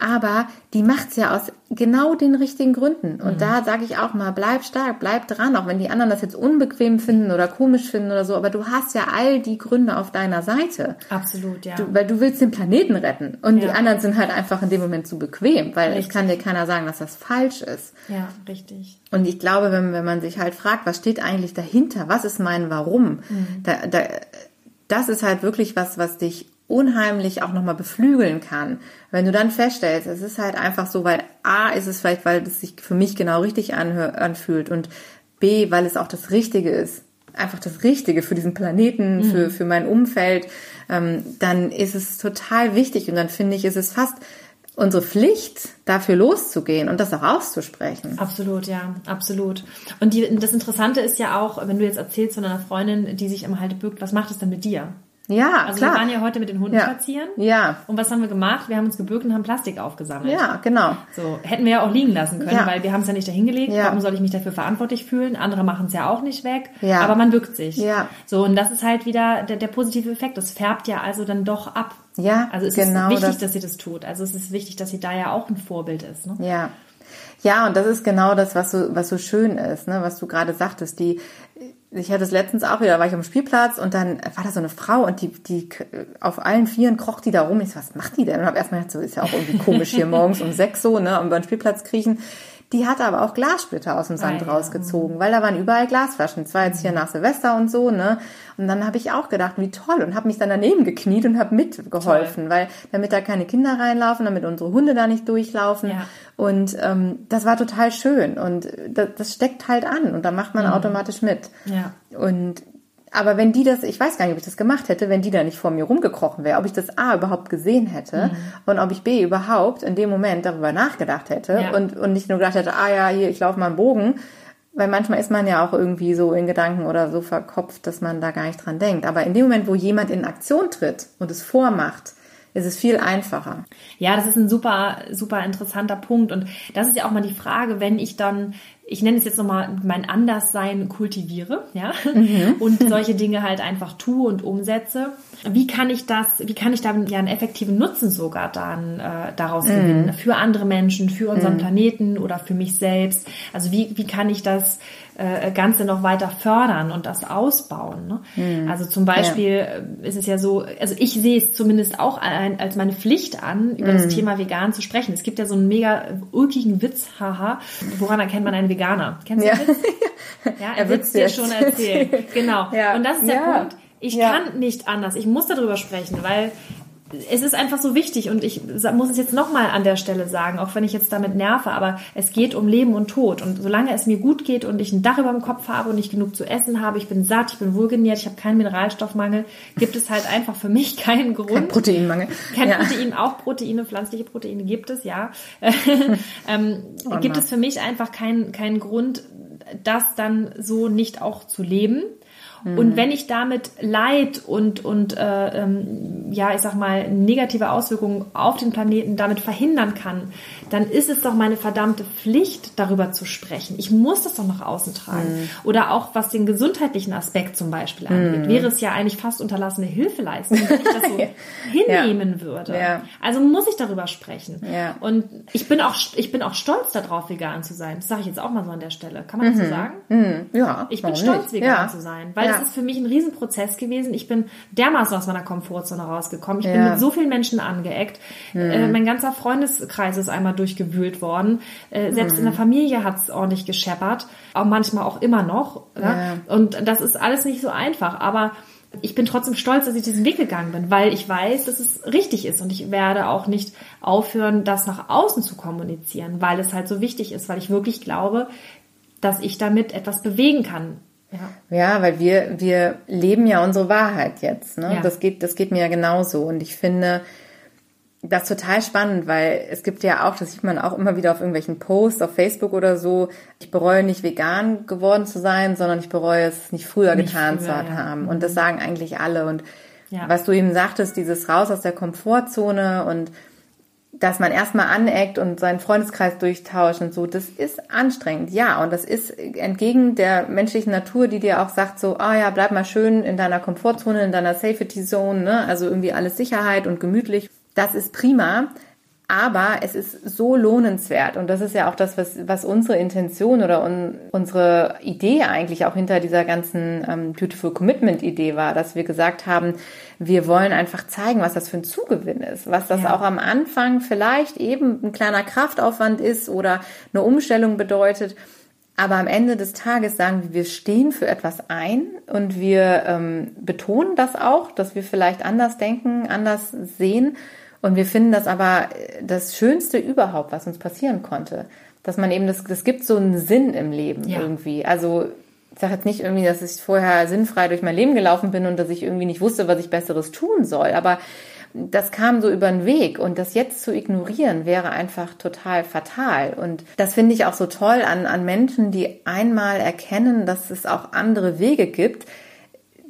aber die macht's ja aus genau den richtigen Gründen. Und mhm. da sage ich auch mal, bleib stark, bleib dran, auch wenn die anderen das jetzt unbequem finden oder komisch finden oder so, aber du hast ja all die Gründe auf deiner Seite. Absolut, ja. Du, weil du willst den Planeten retten und ja. die anderen sind halt einfach in dem Moment zu bequem, weil richtig. es kann dir keiner sagen, dass das falsch ist. Ja, richtig. Und ich glaube, wenn, wenn man sich halt fragt, was steht eigentlich dahinter, was ist mein Warum, mhm. da, da, das ist halt wirklich was, was dich unheimlich auch nochmal beflügeln kann. Wenn du dann feststellst, es ist halt einfach so, weil A ist es vielleicht, weil es sich für mich genau richtig anfühlt und B, weil es auch das Richtige ist. Einfach das Richtige für diesen Planeten, mhm. für, für mein Umfeld, ähm, dann ist es total wichtig und dann finde ich, ist es fast unsere Pflicht, dafür loszugehen und das auch auszusprechen. Absolut, ja, absolut. Und die, das Interessante ist ja auch, wenn du jetzt erzählst von einer Freundin, die sich immer halt bückt, was macht es denn mit dir? Ja, also klar. wir waren ja heute mit den Hunden ja. spazieren. Ja. Und was haben wir gemacht? Wir haben uns gebückt und haben Plastik aufgesammelt. Ja, genau. So hätten wir ja auch liegen lassen können, Ja. weil wir haben es ja nicht dahingelegt. Ja. Warum soll ich mich dafür verantwortlich fühlen? Andere machen es ja auch nicht weg. Ja. Aber man bückt sich. Ja. So und das ist halt wieder der, der positive Effekt. Das färbt ja also dann doch ab. Ja, Also es genau ist wichtig, das. dass sie das tut. Also es ist wichtig, dass sie da ja auch ein Vorbild ist. Ne? Ja. Ja, und das ist genau das, was so, was so schön ist, ne, was du gerade sagtest. Die, ich hatte es letztens auch wieder, war ich am Spielplatz und dann war da so eine Frau und die, die auf allen Vieren kroch die da rum. Ich so, was macht die denn? Und habe erstmal gedacht, so ist ja auch irgendwie komisch hier morgens um sechs so, ne, um über den Spielplatz kriechen. Die hatte aber auch Glassplitter aus dem Sand Ah, ja. rausgezogen, weil da waren überall Glasflaschen. Das war jetzt hier nach Silvester und so, ne? Und dann habe ich auch gedacht, wie toll und habe mich dann daneben gekniet und habe mitgeholfen, weil damit da keine Kinder reinlaufen, damit unsere Hunde da nicht durchlaufen. Ja. Und ähm, das war total schön und das, das steckt halt an und da macht man automatisch mit. Ja. Und aber wenn die das, ich weiß gar nicht, ob ich das gemacht hätte, wenn die da nicht vor mir rumgekrochen wäre, ob ich das A überhaupt gesehen hätte und ob ich B überhaupt in dem Moment darüber nachgedacht hätte Ja. und, und nicht nur gedacht hätte, ah ja, hier, ich laufe mal einen Bogen, weil manchmal ist man ja auch irgendwie so in Gedanken oder so verkopft, dass man da gar nicht dran denkt. Aber in dem Moment, wo jemand in Aktion tritt und es vormacht, ist es viel einfacher. Ja, das ist ein super, super interessanter Punkt. Und das ist ja auch mal die Frage, wenn ich dann, ich nenne es jetzt nochmal, mein Anderssein kultiviere, ja, und solche Dinge halt einfach tue und umsetze. Wie kann ich das, wie kann ich dann ja einen effektiven Nutzen sogar dann äh, daraus gewinnen? Für andere Menschen, für unseren Planeten oder für mich selbst? Also wie, wie kann ich das äh, Ganze noch weiter fördern und das ausbauen? Ne? Also zum Beispiel äh, ist es ja so, also ich sehe es zumindest auch ein, als meine Pflicht an, über das Thema vegan zu sprechen. Es gibt ja so einen mega ulkigen Witz, haha, woran erkennt man einen Veganer? Kennst du Ja. den Witz? Ja, er Er wird wird's dir schon erzählen. Genau. Ja. Und das ist der Ja. Punkt. Ich Ja. kann nicht anders. Ich muss darüber sprechen, weil es ist einfach so wichtig und ich muss es jetzt nochmal an der Stelle sagen, auch wenn ich jetzt damit nerve, aber es geht um Leben und Tod. Und solange es mir gut geht und ich ein Dach über dem Kopf habe und ich genug zu essen habe, ich bin satt, ich bin wohlgenährt, ich habe keinen Mineralstoffmangel, gibt es halt einfach für mich keinen Grund. Kein Proteinmangel. Kein ja. Protein, auch Proteine, pflanzliche Proteine gibt es, ja. ähm, gibt Mann. es für mich einfach keinen keinen Grund, das dann so nicht auch zu leben. Und wenn ich damit Leid und, und äh, ähm, ja, ich sag mal, negative Auswirkungen auf den Planeten damit verhindern kann, dann ist es doch meine verdammte Pflicht, darüber zu sprechen. Ich muss das doch nach außen tragen. Oder auch was den gesundheitlichen Aspekt zum Beispiel angeht, wäre es ja eigentlich fast unterlassene Hilfeleistung, wenn ich das so hinnehmen würde. Ja. Also muss ich darüber sprechen. Ja. Und ich bin auch, ich bin auch stolz darauf, vegan zu sein. Das sage ich jetzt auch mal so an der Stelle. Kann man das so sagen? Hm, ja, Ich bin stolz, nicht? vegan ja. zu sein, weil ja. es ist für mich ein Riesenprozess gewesen. Ich bin dermaßen aus meiner Komfortzone rausgekommen. Ich bin Ja. Mhm. mit so vielen Menschen angeeckt. Äh, mein ganzer Freundeskreis ist einmal durchgewühlt worden. Äh, selbst Mhm. in der Familie hat es ordentlich gescheppert. Auch manchmal auch immer noch. Ja? Und das ist alles nicht so einfach. Aber ich bin trotzdem stolz, dass ich diesen Weg gegangen bin, weil ich weiß, dass es richtig ist und ich werde auch nicht aufhören, das nach außen zu kommunizieren, weil es halt so wichtig ist, weil ich wirklich glaube, dass ich damit etwas bewegen kann. Ja, ja weil wir, wir leben ja unsere Wahrheit jetzt. Ne? Ja. Das, geht, das geht mir ja genauso. Und ich finde das total spannend, weil es gibt ja auch, das sieht man auch immer wieder auf irgendwelchen Posts auf Facebook oder so, ich bereue nicht vegan geworden zu sein, sondern ich bereue es nicht früher nicht getan früher, zu ja. haben. Und das mhm. sagen eigentlich alle. Und ja. was du eben sagtest, dieses raus aus der Komfortzone und dass man erstmal aneckt und seinen Freundeskreis durchtauscht und so, das ist anstrengend, ja. Und das ist entgegen der menschlichen Natur, die dir auch sagt, so, ah oh ja, bleib mal schön in deiner Komfortzone, in deiner Safety Zone, ne? Also irgendwie alles Sicherheit und gemütlich. Das ist prima. Aber es ist so lohnenswert und das ist ja auch das, was, was unsere Intention oder un, unsere Idee eigentlich auch hinter dieser ganzen ähm, Beautiful Commitment Idee war, dass wir gesagt haben, wir wollen einfach zeigen, was das für ein Zugewinn ist, was das ja. auch am Anfang vielleicht eben ein kleiner Kraftaufwand ist oder eine Umstellung bedeutet. Aber am Ende des Tages sagen wir, wir stehen für etwas ein und wir ähm, betonen das auch, dass wir vielleicht anders denken, anders sehen und wir finden das aber äh, das Schönste überhaupt, was uns passieren konnte. Dass man eben, das, das gibt so einen Sinn im Leben ja. irgendwie. Also ich sage jetzt nicht irgendwie, dass ich vorher sinnfrei durch mein Leben gelaufen bin und dass ich irgendwie nicht wusste, was ich Besseres tun soll. Aber das kam so über den Weg und das jetzt zu ignorieren wäre einfach total fatal. Und das finde ich auch so toll an, an Menschen, die einmal erkennen, dass es auch andere Wege gibt,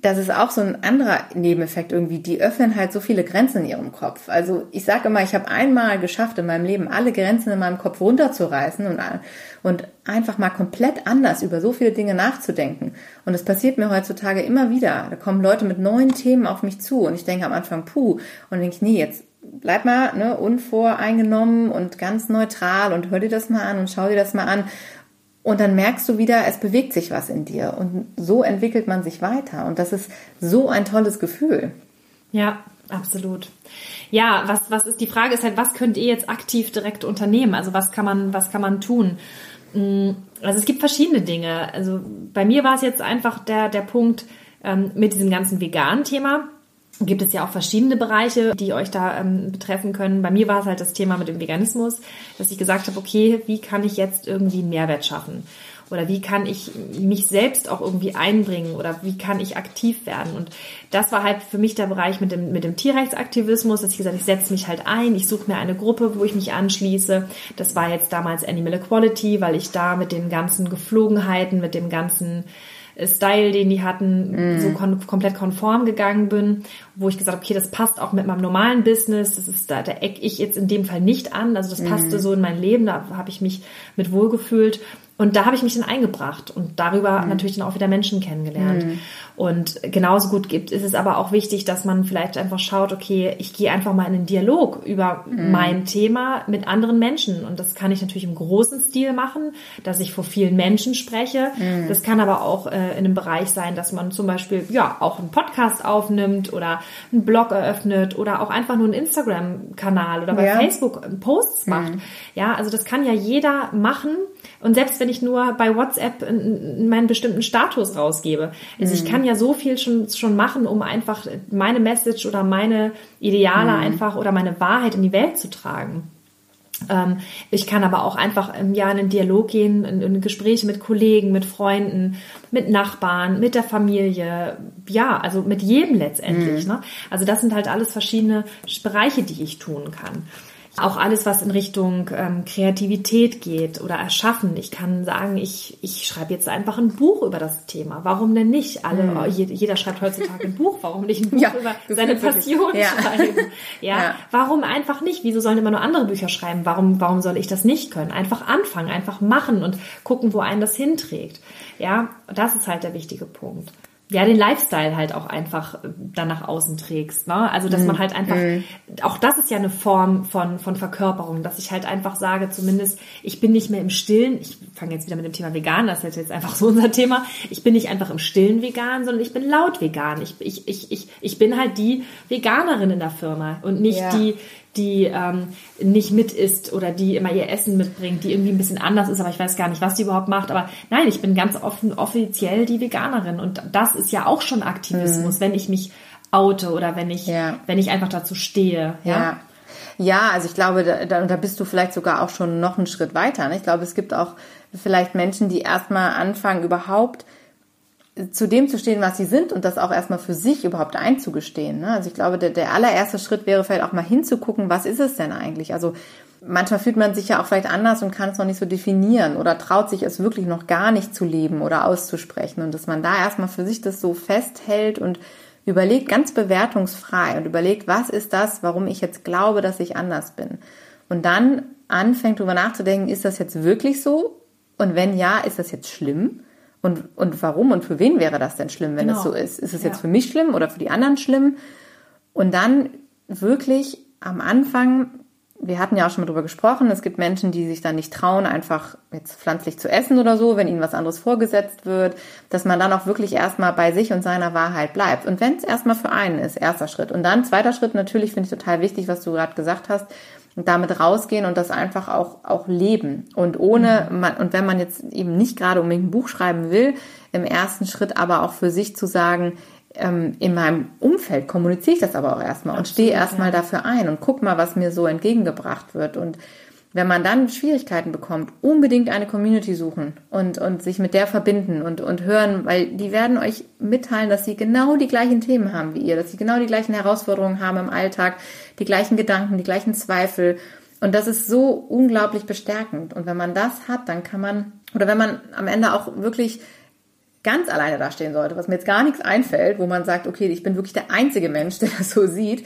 das ist auch so ein anderer Nebeneffekt irgendwie. Die öffnen halt so viele Grenzen in ihrem Kopf. Also ich sage immer, ich habe einmal geschafft in meinem Leben, alle Grenzen in meinem Kopf runterzureißen und, und einfach mal komplett anders über so viele Dinge nachzudenken. Und es passiert mir heutzutage immer wieder. Da kommen Leute mit neuen Themen auf mich zu und ich denke am Anfang, puh, und denke ich, nee, jetzt bleib mal ne, unvoreingenommen und ganz neutral und hör dir das mal an und schau dir das mal an und dann merkst du wieder, es bewegt sich was in dir. Und so entwickelt man sich weiter. Und das ist so ein tolles Gefühl. Ja, absolut. Ja, was, was ist die Frage ist halt, was könnt ihr jetzt aktiv direkt unternehmen? Also was kann man, was kann man tun? Mm, also es gibt verschiedene Dinge. Also bei mir war es jetzt einfach der, der Punkt ähm, mit diesem ganzen veganen Thema gibt es ja auch verschiedene Bereiche, die euch da ähm, betreffen können. Bei mir war es halt das Thema mit dem Veganismus, dass ich gesagt habe, okay, wie kann ich jetzt irgendwie einen Mehrwert schaffen? Oder wie kann ich mich selbst auch irgendwie einbringen? Oder wie kann ich aktiv werden? Und das war halt für mich der Bereich mit dem, mit dem Tierrechtsaktivismus, dass ich gesagt ich setze mich halt ein, ich suche mir eine Gruppe, wo ich mich anschließe. Das war jetzt damals Animal Equality, weil ich da mit den ganzen Geflogenheiten, mit dem ganzen Style, den die hatten, mm. so kon komplett konform gegangen bin, wo ich gesagt habe, okay, das passt auch mit meinem normalen Business, das ist da, da eck ich jetzt in dem Fall nicht an, also das passte mm. so in mein Leben, da habe ich mich mit wohlgefühlt und da habe ich mich dann eingebracht und darüber mhm. natürlich dann auch wieder Menschen kennengelernt. Mhm. Und genauso gut gibt, ist es aber auch wichtig, dass man vielleicht einfach schaut, okay, ich gehe einfach mal in den Dialog über mhm. mein Thema mit anderen Menschen. Und das kann ich natürlich im großen Stil machen, dass ich vor vielen Menschen spreche. Mhm. Das kann aber auch äh, in einem Bereich sein, dass man zum Beispiel ja auch einen Podcast aufnimmt oder einen Blog eröffnet oder auch einfach nur einen Instagram-Kanal oder bei ja. Facebook Posts macht. Mhm. Ja, also das kann ja jeder machen und selbst wenn ich nur bei WhatsApp meinen bestimmten Status rausgebe. Also ich mhm. kann ja so viel schon, schon machen, um einfach meine Message oder meine Ideale mhm. einfach oder meine Wahrheit in die Welt zu tragen. Ähm, ich kann aber auch einfach im Jahr in einen Dialog gehen, in, in, Gespräche mit Kollegen, mit Freunden, mit Nachbarn, mit der Familie, ja, also mit jedem letztendlich. Mhm. Ne? Also das sind halt alles verschiedene Bereiche, die ich tun kann. Auch alles, was in Richtung ähm, Kreativität geht oder Erschaffen. Ich kann sagen, ich, ich schreibe jetzt einfach ein Buch über das Thema. Warum denn nicht? Alle, mhm. jeder schreibt heutzutage ein Buch. Warum nicht ein Buch ja, über seine Passion ja. schreiben? Ja. ja. Warum einfach nicht? Wieso sollen immer nur andere Bücher schreiben? Warum, warum soll ich das nicht können? Einfach anfangen, einfach machen und gucken, wo einen das hinträgt. Ja, das ist halt der wichtige Punkt ja, den Lifestyle halt auch einfach äh, dann nach außen trägst. Ne? Also, dass mm. man halt einfach, mm. auch das ist ja eine Form von, von Verkörperung, dass ich halt einfach sage, zumindest, ich bin nicht mehr im Stillen, ich fange jetzt wieder mit dem Thema vegan, das ist jetzt einfach so unser Thema, ich bin nicht einfach im Stillen vegan, sondern ich bin laut vegan. Ich, ich, ich, ich, ich bin halt die Veganerin in der Firma und nicht ja. die, die ähm, nicht mit isst oder die immer ihr Essen mitbringt, die irgendwie ein bisschen anders ist, aber ich weiß gar nicht, was die überhaupt macht. Aber nein, ich bin ganz offen offiziell die Veganerin und das ist ja auch schon Aktivismus, mhm. wenn ich mich oute oder wenn ich, ja. wenn ich einfach dazu stehe. Ja. ja. Ja, also ich glaube, da, da bist du vielleicht sogar auch schon noch einen Schritt weiter. Ne? Ich glaube, es gibt auch vielleicht Menschen, die erstmal anfangen, überhaupt zu dem zu stehen, was sie sind und das auch erstmal für sich überhaupt einzugestehen. Ne? Also ich glaube, der, der allererste Schritt wäre vielleicht auch mal hinzugucken, was ist es denn eigentlich? Also manchmal fühlt man sich ja auch vielleicht anders und kann es noch nicht so definieren oder traut sich es wirklich noch gar nicht zu leben oder auszusprechen und dass man da erstmal für sich das so festhält und überlegt ganz bewertungsfrei und überlegt, was ist das, warum ich jetzt glaube, dass ich anders bin. Und dann anfängt darüber nachzudenken, ist das jetzt wirklich so? Und wenn ja, ist das jetzt schlimm? Und, und warum und für wen wäre das denn schlimm, wenn genau. es so ist? Ist es jetzt ja. für mich schlimm oder für die anderen schlimm? Und dann wirklich am Anfang, wir hatten ja auch schon mal drüber gesprochen, es gibt Menschen, die sich dann nicht trauen, einfach jetzt pflanzlich zu essen oder so, wenn ihnen was anderes vorgesetzt wird, dass man dann auch wirklich erstmal bei sich und seiner Wahrheit bleibt. Und wenn es erstmal für einen ist, erster Schritt. Und dann zweiter Schritt, natürlich finde ich total wichtig, was du gerade gesagt hast, und damit rausgehen und das einfach auch, auch leben. Und ohne, mhm. man, und wenn man jetzt eben nicht gerade unbedingt ein Buch schreiben will, im ersten Schritt aber auch für sich zu sagen, ähm, in meinem Umfeld kommuniziere ich das aber auch erstmal und stehe erstmal ja. dafür ein und guck mal, was mir so entgegengebracht wird und wenn man dann Schwierigkeiten bekommt, unbedingt eine Community suchen und, und sich mit der verbinden und, und hören, weil die werden euch mitteilen, dass sie genau die gleichen Themen haben wie ihr, dass sie genau die gleichen Herausforderungen haben im Alltag, die gleichen Gedanken, die gleichen Zweifel. Und das ist so unglaublich bestärkend. Und wenn man das hat, dann kann man, oder wenn man am Ende auch wirklich ganz alleine dastehen sollte, was mir jetzt gar nichts einfällt, wo man sagt, okay, ich bin wirklich der einzige Mensch, der das so sieht,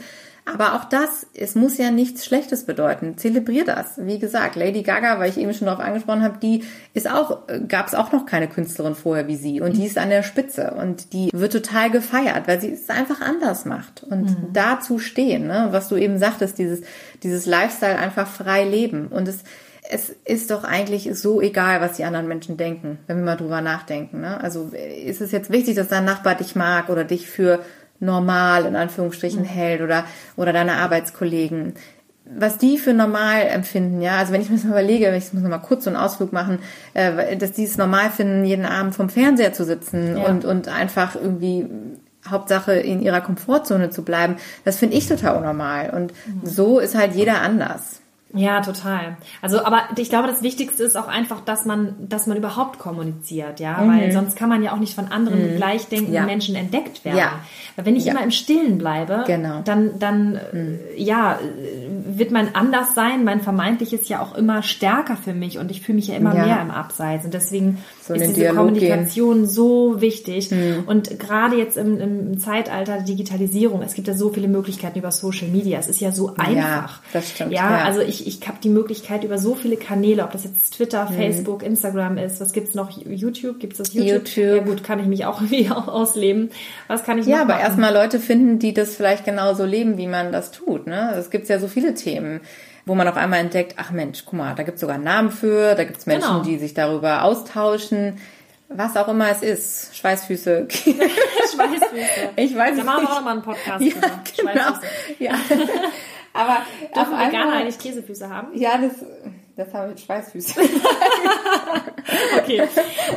aber auch das, es muss ja nichts Schlechtes bedeuten. Zelebrier das. Wie gesagt, Lady Gaga, weil ich eben schon darauf angesprochen habe, die ist auch, gab es auch noch keine Künstlerin vorher wie sie. Und die ist an der Spitze. Und die wird total gefeiert, weil sie es einfach anders macht. Und mhm. dazu stehen, ne? was du eben sagtest, dieses, dieses Lifestyle einfach frei leben. Und es, es ist doch eigentlich so egal, was die anderen Menschen denken, wenn wir mal drüber nachdenken. Ne? Also ist es jetzt wichtig, dass dein Nachbar dich mag oder dich für normal in Anführungsstrichen mhm. hält oder, oder deine Arbeitskollegen. Was die für normal empfinden, ja, also wenn ich mir das mal überlege, ich muss noch mal kurz so einen Ausflug machen, äh, dass die es normal finden, jeden Abend vom Fernseher zu sitzen ja. und, und einfach irgendwie Hauptsache in ihrer Komfortzone zu bleiben, das finde ich total unnormal. Und mhm. so ist halt jeder anders. Ja, total. Also, aber ich glaube, das Wichtigste ist auch einfach, dass man, dass man überhaupt kommuniziert, ja, mhm. weil sonst kann man ja auch nicht von anderen mhm. gleichdenkenden ja. Menschen entdeckt werden. Ja. Weil wenn ich ja. immer im Stillen bleibe, genau. dann, dann, mhm. ja, wird mein Anderssein, mein vermeintliches ja auch immer stärker für mich und ich fühle mich ja immer mehr im Abseits und deswegen so ist diese Dialog Kommunikation gehen. so wichtig mhm. und gerade jetzt im, im Zeitalter der Digitalisierung, es gibt ja so viele Möglichkeiten über Social Media, es ist ja so einfach. Ja, das stimmt. Ja, also ich ich, ich habe die Möglichkeit über so viele Kanäle, ob das jetzt Twitter, mhm. Facebook, Instagram ist, was gibt's noch? YouTube? Gibt's das YouTube? YouTube? Ja gut, kann ich mich auch irgendwie ausleben. Was kann ich Ja, aber erstmal Leute finden, die das vielleicht genauso leben, wie man das tut. Ne? Es gibt ja so viele Themen wo man auf einmal entdeckt, ach Mensch, guck mal, da gibt's sogar einen Namen für, da gibt's Menschen, genau. die sich darüber austauschen. Was auch immer es ist. Schweißfüße. Schweißfüße. Ich weiß da machen wir auch nochmal einen Podcast ja. Genau. Ja. Aber Dürfen Veganer eigentlich Käsefüße haben? Ja, das, das haben wir Schweißfüße. okay,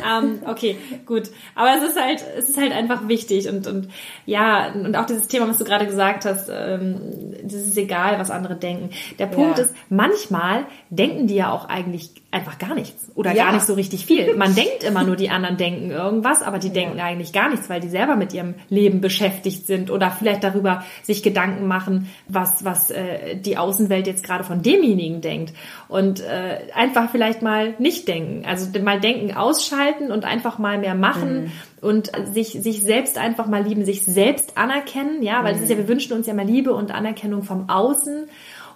ähm, okay, gut. Aber es ist halt, es ist halt einfach wichtig und und ja und auch dieses Thema, was du gerade gesagt hast, ähm, das ist egal, was andere denken. Der Punkt ja. ist, manchmal denken die ja auch eigentlich einfach gar nichts oder ja. gar nicht so richtig viel. Man denkt immer nur, die anderen denken irgendwas, aber die ja. denken eigentlich gar nichts, weil die selber mit ihrem Leben beschäftigt sind oder vielleicht darüber sich Gedanken machen, was was äh, die Außenwelt jetzt gerade von demjenigen denkt und äh, einfach vielleicht mal nicht denken. Also mal denken ausschalten und einfach mal mehr machen. Mhm und sich, sich selbst einfach mal lieben, sich selbst anerkennen, ja, weil es ist ja, wir wünschen uns ja mal Liebe und Anerkennung vom Außen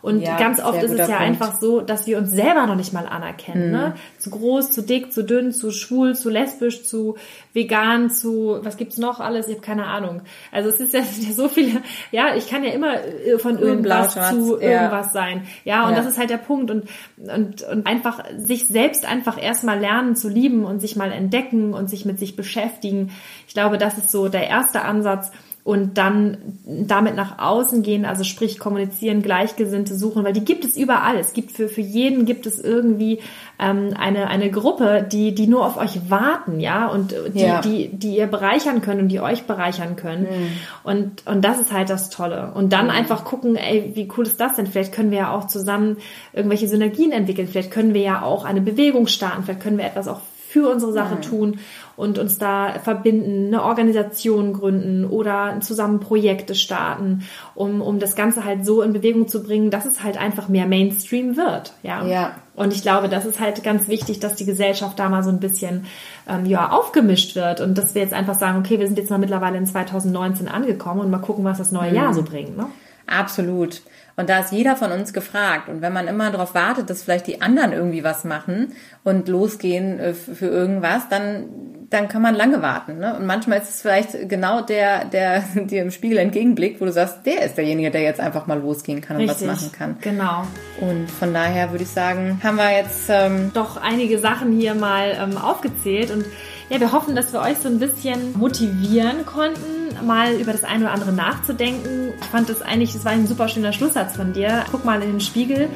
und ja, ganz oft ist es ja Punkt. einfach so, dass wir uns selber noch nicht mal anerkennen. Mhm. Ne? Zu groß, zu dick, zu dünn, zu schwul, zu lesbisch, zu vegan, zu was gibt's noch alles? Ich habe keine Ahnung. Also es ist ja, ja, so viele. Ja, ich kann ja immer äh, von irgendwas Blau, zu ja. irgendwas sein. Ja, und das ist halt der Punkt und und und einfach sich selbst einfach erstmal lernen zu lieben und sich mal entdecken und sich mit sich beschäftigen. Ich glaube, das ist so der erste Ansatz und dann damit nach außen gehen, also sprich kommunizieren, Gleichgesinnte suchen, weil die gibt es überall. Es gibt für, für jeden gibt es irgendwie ähm, eine, eine Gruppe, die, die nur auf euch warten, ja, und die, ja. die, die ihr bereichern können und die euch bereichern können. Mhm. Und, und das ist halt das Tolle. Und dann mhm. einfach gucken, ey, wie cool ist das denn? Vielleicht können wir ja auch zusammen irgendwelche Synergien entwickeln, vielleicht können wir ja auch eine Bewegung starten, vielleicht können wir etwas auch für unsere Sache tun und uns da verbinden, eine Organisation gründen oder zusammen Projekte starten, um, um das Ganze halt so in Bewegung zu bringen, dass es halt einfach mehr Mainstream wird. Ja. Ja. Und ich glaube, das ist halt ganz wichtig, dass die Gesellschaft da mal so ein bisschen ähm, ja, aufgemischt wird und dass wir jetzt einfach sagen, okay, wir sind jetzt mal mittlerweile in 2019 angekommen und mal gucken, was das neue Jahr so bringt. Ne? Absolut. Und da ist jeder von uns gefragt. Und wenn man immer darauf wartet, dass vielleicht die anderen irgendwie was machen und losgehen äh, für irgendwas, dann, dann kann man lange warten. Ne? Und manchmal ist es vielleicht genau der, der dir im Spiegel entgegenblickt, wo du sagst, der ist derjenige, der jetzt einfach mal losgehen kann und Richtig, was machen kann. Genau. Und von daher würde ich sagen, haben wir jetzt ähm, Doch einige Sachen hier mal ähm, aufgezählt und ja, wir hoffen, dass wir euch so ein bisschen motivieren konnten, mal über das eine oder andere nachzudenken. Ich fand das eigentlich, das war ein super schöner Schlusssatz von dir. Guck mal in den Spiegel,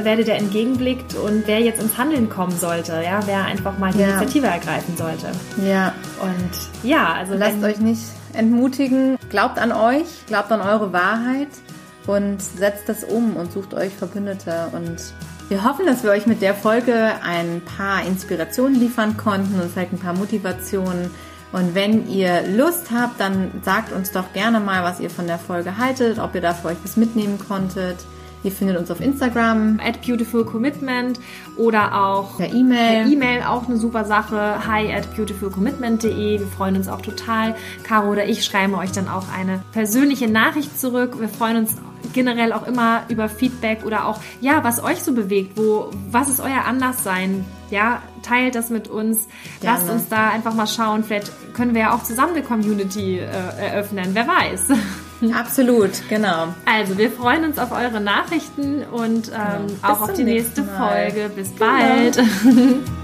wer dir da entgegenblickt und wer jetzt ins Handeln kommen sollte, ja, wer einfach mal die Ja. Initiative ergreifen sollte. ja, Und ja, also Lasst euch nicht entmutigen. Glaubt an euch, glaubt an eure Wahrheit und setzt das um und sucht euch Verbündete. Und wir hoffen, dass wir euch mit der Folge ein paar Inspirationen liefern konnten und vielleicht ein paar Motivationen. Und wenn ihr Lust habt, dann sagt uns doch gerne mal, was ihr von der Folge haltet, ob ihr da für euch was mitnehmen konntet. Ihr findet uns auf Instagram, at Beautiful Commitment oder auch per E-Mail. Per E-Mail auch eine super Sache. Hi at beautifulcommitment.de. Wir freuen uns auch total. Caro oder ich schreiben euch dann auch eine persönliche Nachricht zurück. Wir freuen uns generell auch immer über Feedback oder auch, ja, was euch so bewegt. Wo, was ist euer Anderssein? Ja, teilt das mit uns. Gerne. Lasst uns da einfach mal schauen. Vielleicht können wir ja auch zusammen eine Community äh, eröffnen. Wer weiß. Absolut, genau. Also, wir freuen uns auf eure Nachrichten und ähm, Bis auch auf die nächste Mal. Folge. Bis bald.